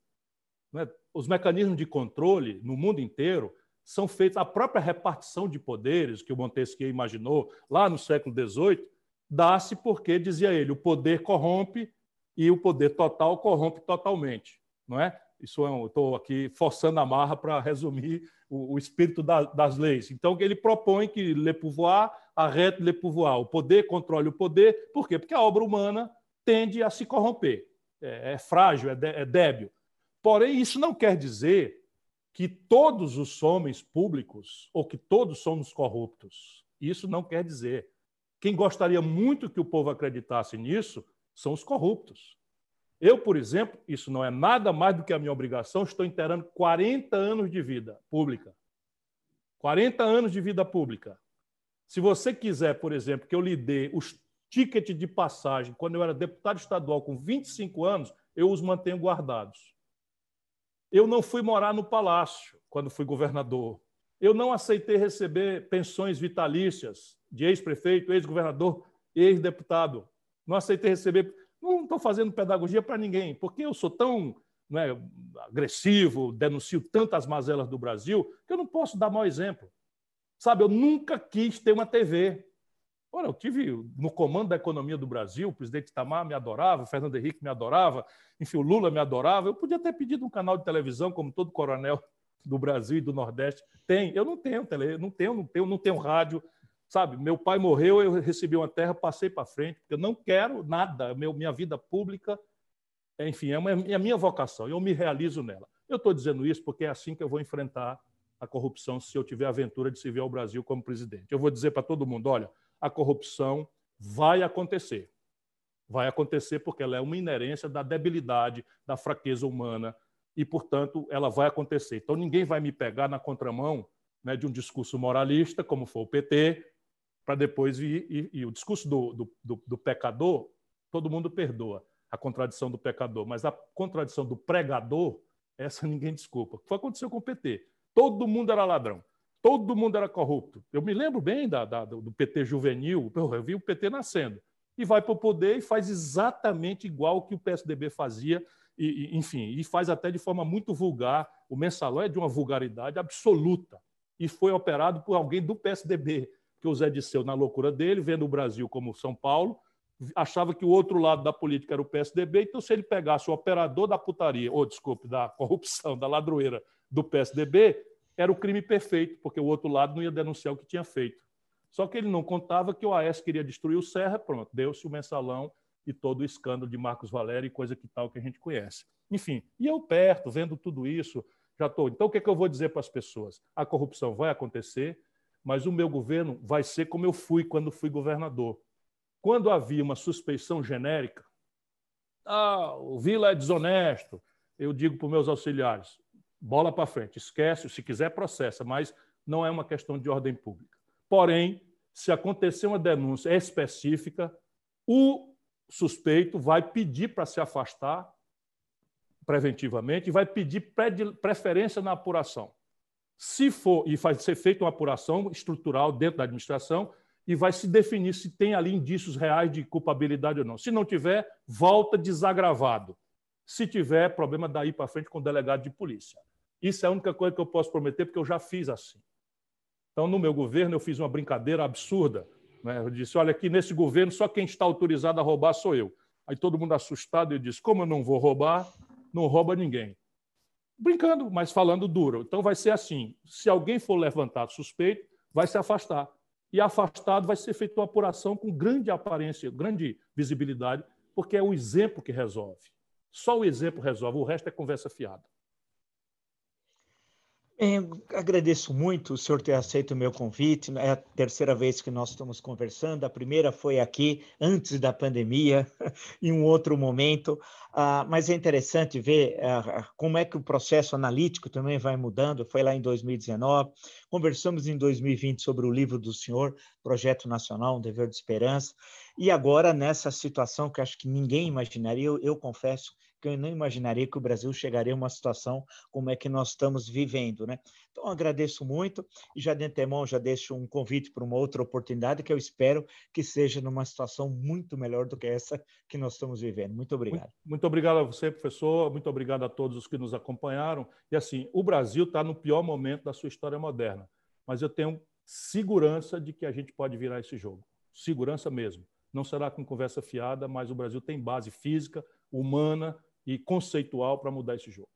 É? Os mecanismos de controle no mundo inteiro são feitos, a própria repartição de poderes que o Montesquieu imaginou lá no século XVIII, dá-se porque, dizia ele, o poder corrompe e o poder total corrompe totalmente. Não é? Isso é estou aqui forçando a marra para resumir o, o espírito da, das leis. Então, ele propõe que le pouvoir arrête le pouvoir, o poder controle o poder. Por quê? Porque a obra humana tende a se corromper. É, é frágil, é, de, é débil. Porém, isso não quer dizer que todos os homens públicos ou que todos somos corruptos. Isso não quer dizer. Quem gostaria muito que o povo acreditasse nisso são os corruptos. Eu, por exemplo, isso não é nada mais do que a minha obrigação, estou inteirando 40 anos de vida pública. 40 anos de vida pública. Se você quiser, por exemplo, que eu lhe dê os ticket de passagem, quando eu era deputado estadual com 25 anos, eu os mantenho guardados. Eu não fui morar no palácio quando fui governador. Eu não aceitei receber pensões vitalícias de ex-prefeito, ex-governador, ex-deputado. Não aceitei receber. Não estou fazendo pedagogia para ninguém, porque eu sou tão é, agressivo, denuncio tantas mazelas do Brasil, que eu não posso dar mau exemplo. Sabe, eu nunca quis ter uma TV. Olha, eu tive no comando da economia do Brasil, o presidente Itamar me adorava, o Fernando Henrique me adorava, enfim, o Lula me adorava. Eu podia ter pedido um canal de televisão, como todo coronel do Brasil e do Nordeste tem. Eu não tenho tele, não tenho, não tenho, não tenho rádio. Sabe, meu pai morreu, eu recebi uma terra, passei para frente, porque eu não quero nada. Meu, minha vida pública enfim, é, uma, é a minha vocação, eu me realizo nela. Eu estou dizendo isso porque é assim que eu vou enfrentar a corrupção se eu tiver a aventura de servir ao Brasil como presidente. Eu vou dizer para todo mundo: olha, a corrupção vai acontecer. Vai acontecer porque ela é uma inerência da debilidade, da fraqueza humana, e, portanto, ela vai acontecer. Então, ninguém vai me pegar na contramão né, de um discurso moralista, como foi o PT, para depois vir. E, e, o discurso do, do, do, do pecador, todo mundo perdoa a contradição do pecador, mas a contradição do pregador, essa ninguém desculpa. O que aconteceu com o PT? Todo mundo era ladrão, todo mundo era corrupto. Eu me lembro bem da, da, do PT juvenil, eu vi o PT nascendo. E vai para o poder e faz exatamente igual que o PSDB fazia, e, e, enfim, e faz até de forma muito vulgar. O mensalão é de uma vulgaridade absoluta. E foi operado por alguém do PSDB, que o Zé Disseu, na loucura dele, vendo o Brasil como São Paulo, achava que o outro lado da política era o PSDB, então se ele pegasse o operador da putaria, ou desculpe, da corrupção, da ladroeira do PSDB, era o crime perfeito, porque o outro lado não ia denunciar o que tinha feito. Só que ele não contava que o AS queria destruir o Serra, pronto, deu-se o mensalão e todo o escândalo de Marcos Valério e coisa que tal que a gente conhece. Enfim, e eu perto, vendo tudo isso, já estou. Então, o que, é que eu vou dizer para as pessoas? A corrupção vai acontecer, mas o meu governo vai ser como eu fui quando fui governador quando havia uma suspeição genérica, ah, o Vila é desonesto, eu digo para os meus auxiliares, bola para frente, esquece, se quiser processa, mas não é uma questão de ordem pública. Porém, se acontecer uma denúncia específica, o suspeito vai pedir para se afastar preventivamente e vai pedir preferência na apuração. Se for, e vai ser feita uma apuração estrutural dentro da administração, e vai se definir se tem ali indícios reais de culpabilidade ou não. Se não tiver, volta desagravado. Se tiver, problema daí para frente com o delegado de polícia. Isso é a única coisa que eu posso prometer, porque eu já fiz assim. Então, no meu governo, eu fiz uma brincadeira absurda. Né? Eu disse: olha, aqui nesse governo, só quem está autorizado a roubar sou eu. Aí todo mundo assustado, eu disse: como eu não vou roubar, não rouba ninguém. Brincando, mas falando duro. Então, vai ser assim: se alguém for levantado suspeito, vai se afastar e afastado vai ser feita uma apuração com grande aparência, grande visibilidade, porque é o exemplo que resolve. Só o exemplo resolve, o resto é conversa fiada. É, agradeço muito o senhor ter aceito o meu convite. É a terceira vez que nós estamos conversando. A primeira foi aqui, antes da pandemia, em um outro momento. Ah, mas é interessante ver ah, como é que o processo analítico também vai mudando. Foi lá em 2019. Conversamos em 2020 sobre o livro do senhor, Projeto Nacional, Um Dever de Esperança. E agora, nessa situação que acho que ninguém imaginaria, eu, eu confesso que eu não imaginaria que o Brasil chegaria a uma situação como é que nós estamos vivendo, né? Então, agradeço muito e já de antemão já deixo um convite para uma outra oportunidade que eu espero que seja numa situação muito melhor do que essa que nós estamos vivendo. Muito obrigado. Muito, muito obrigado a você, professor. Muito obrigado a todos os que nos acompanharam. E assim, o Brasil está no pior momento da sua história moderna, mas eu tenho segurança de que a gente pode virar esse jogo. Segurança mesmo. Não será com conversa fiada, mas o Brasil tem base física, humana, e conceitual para mudar esse jogo.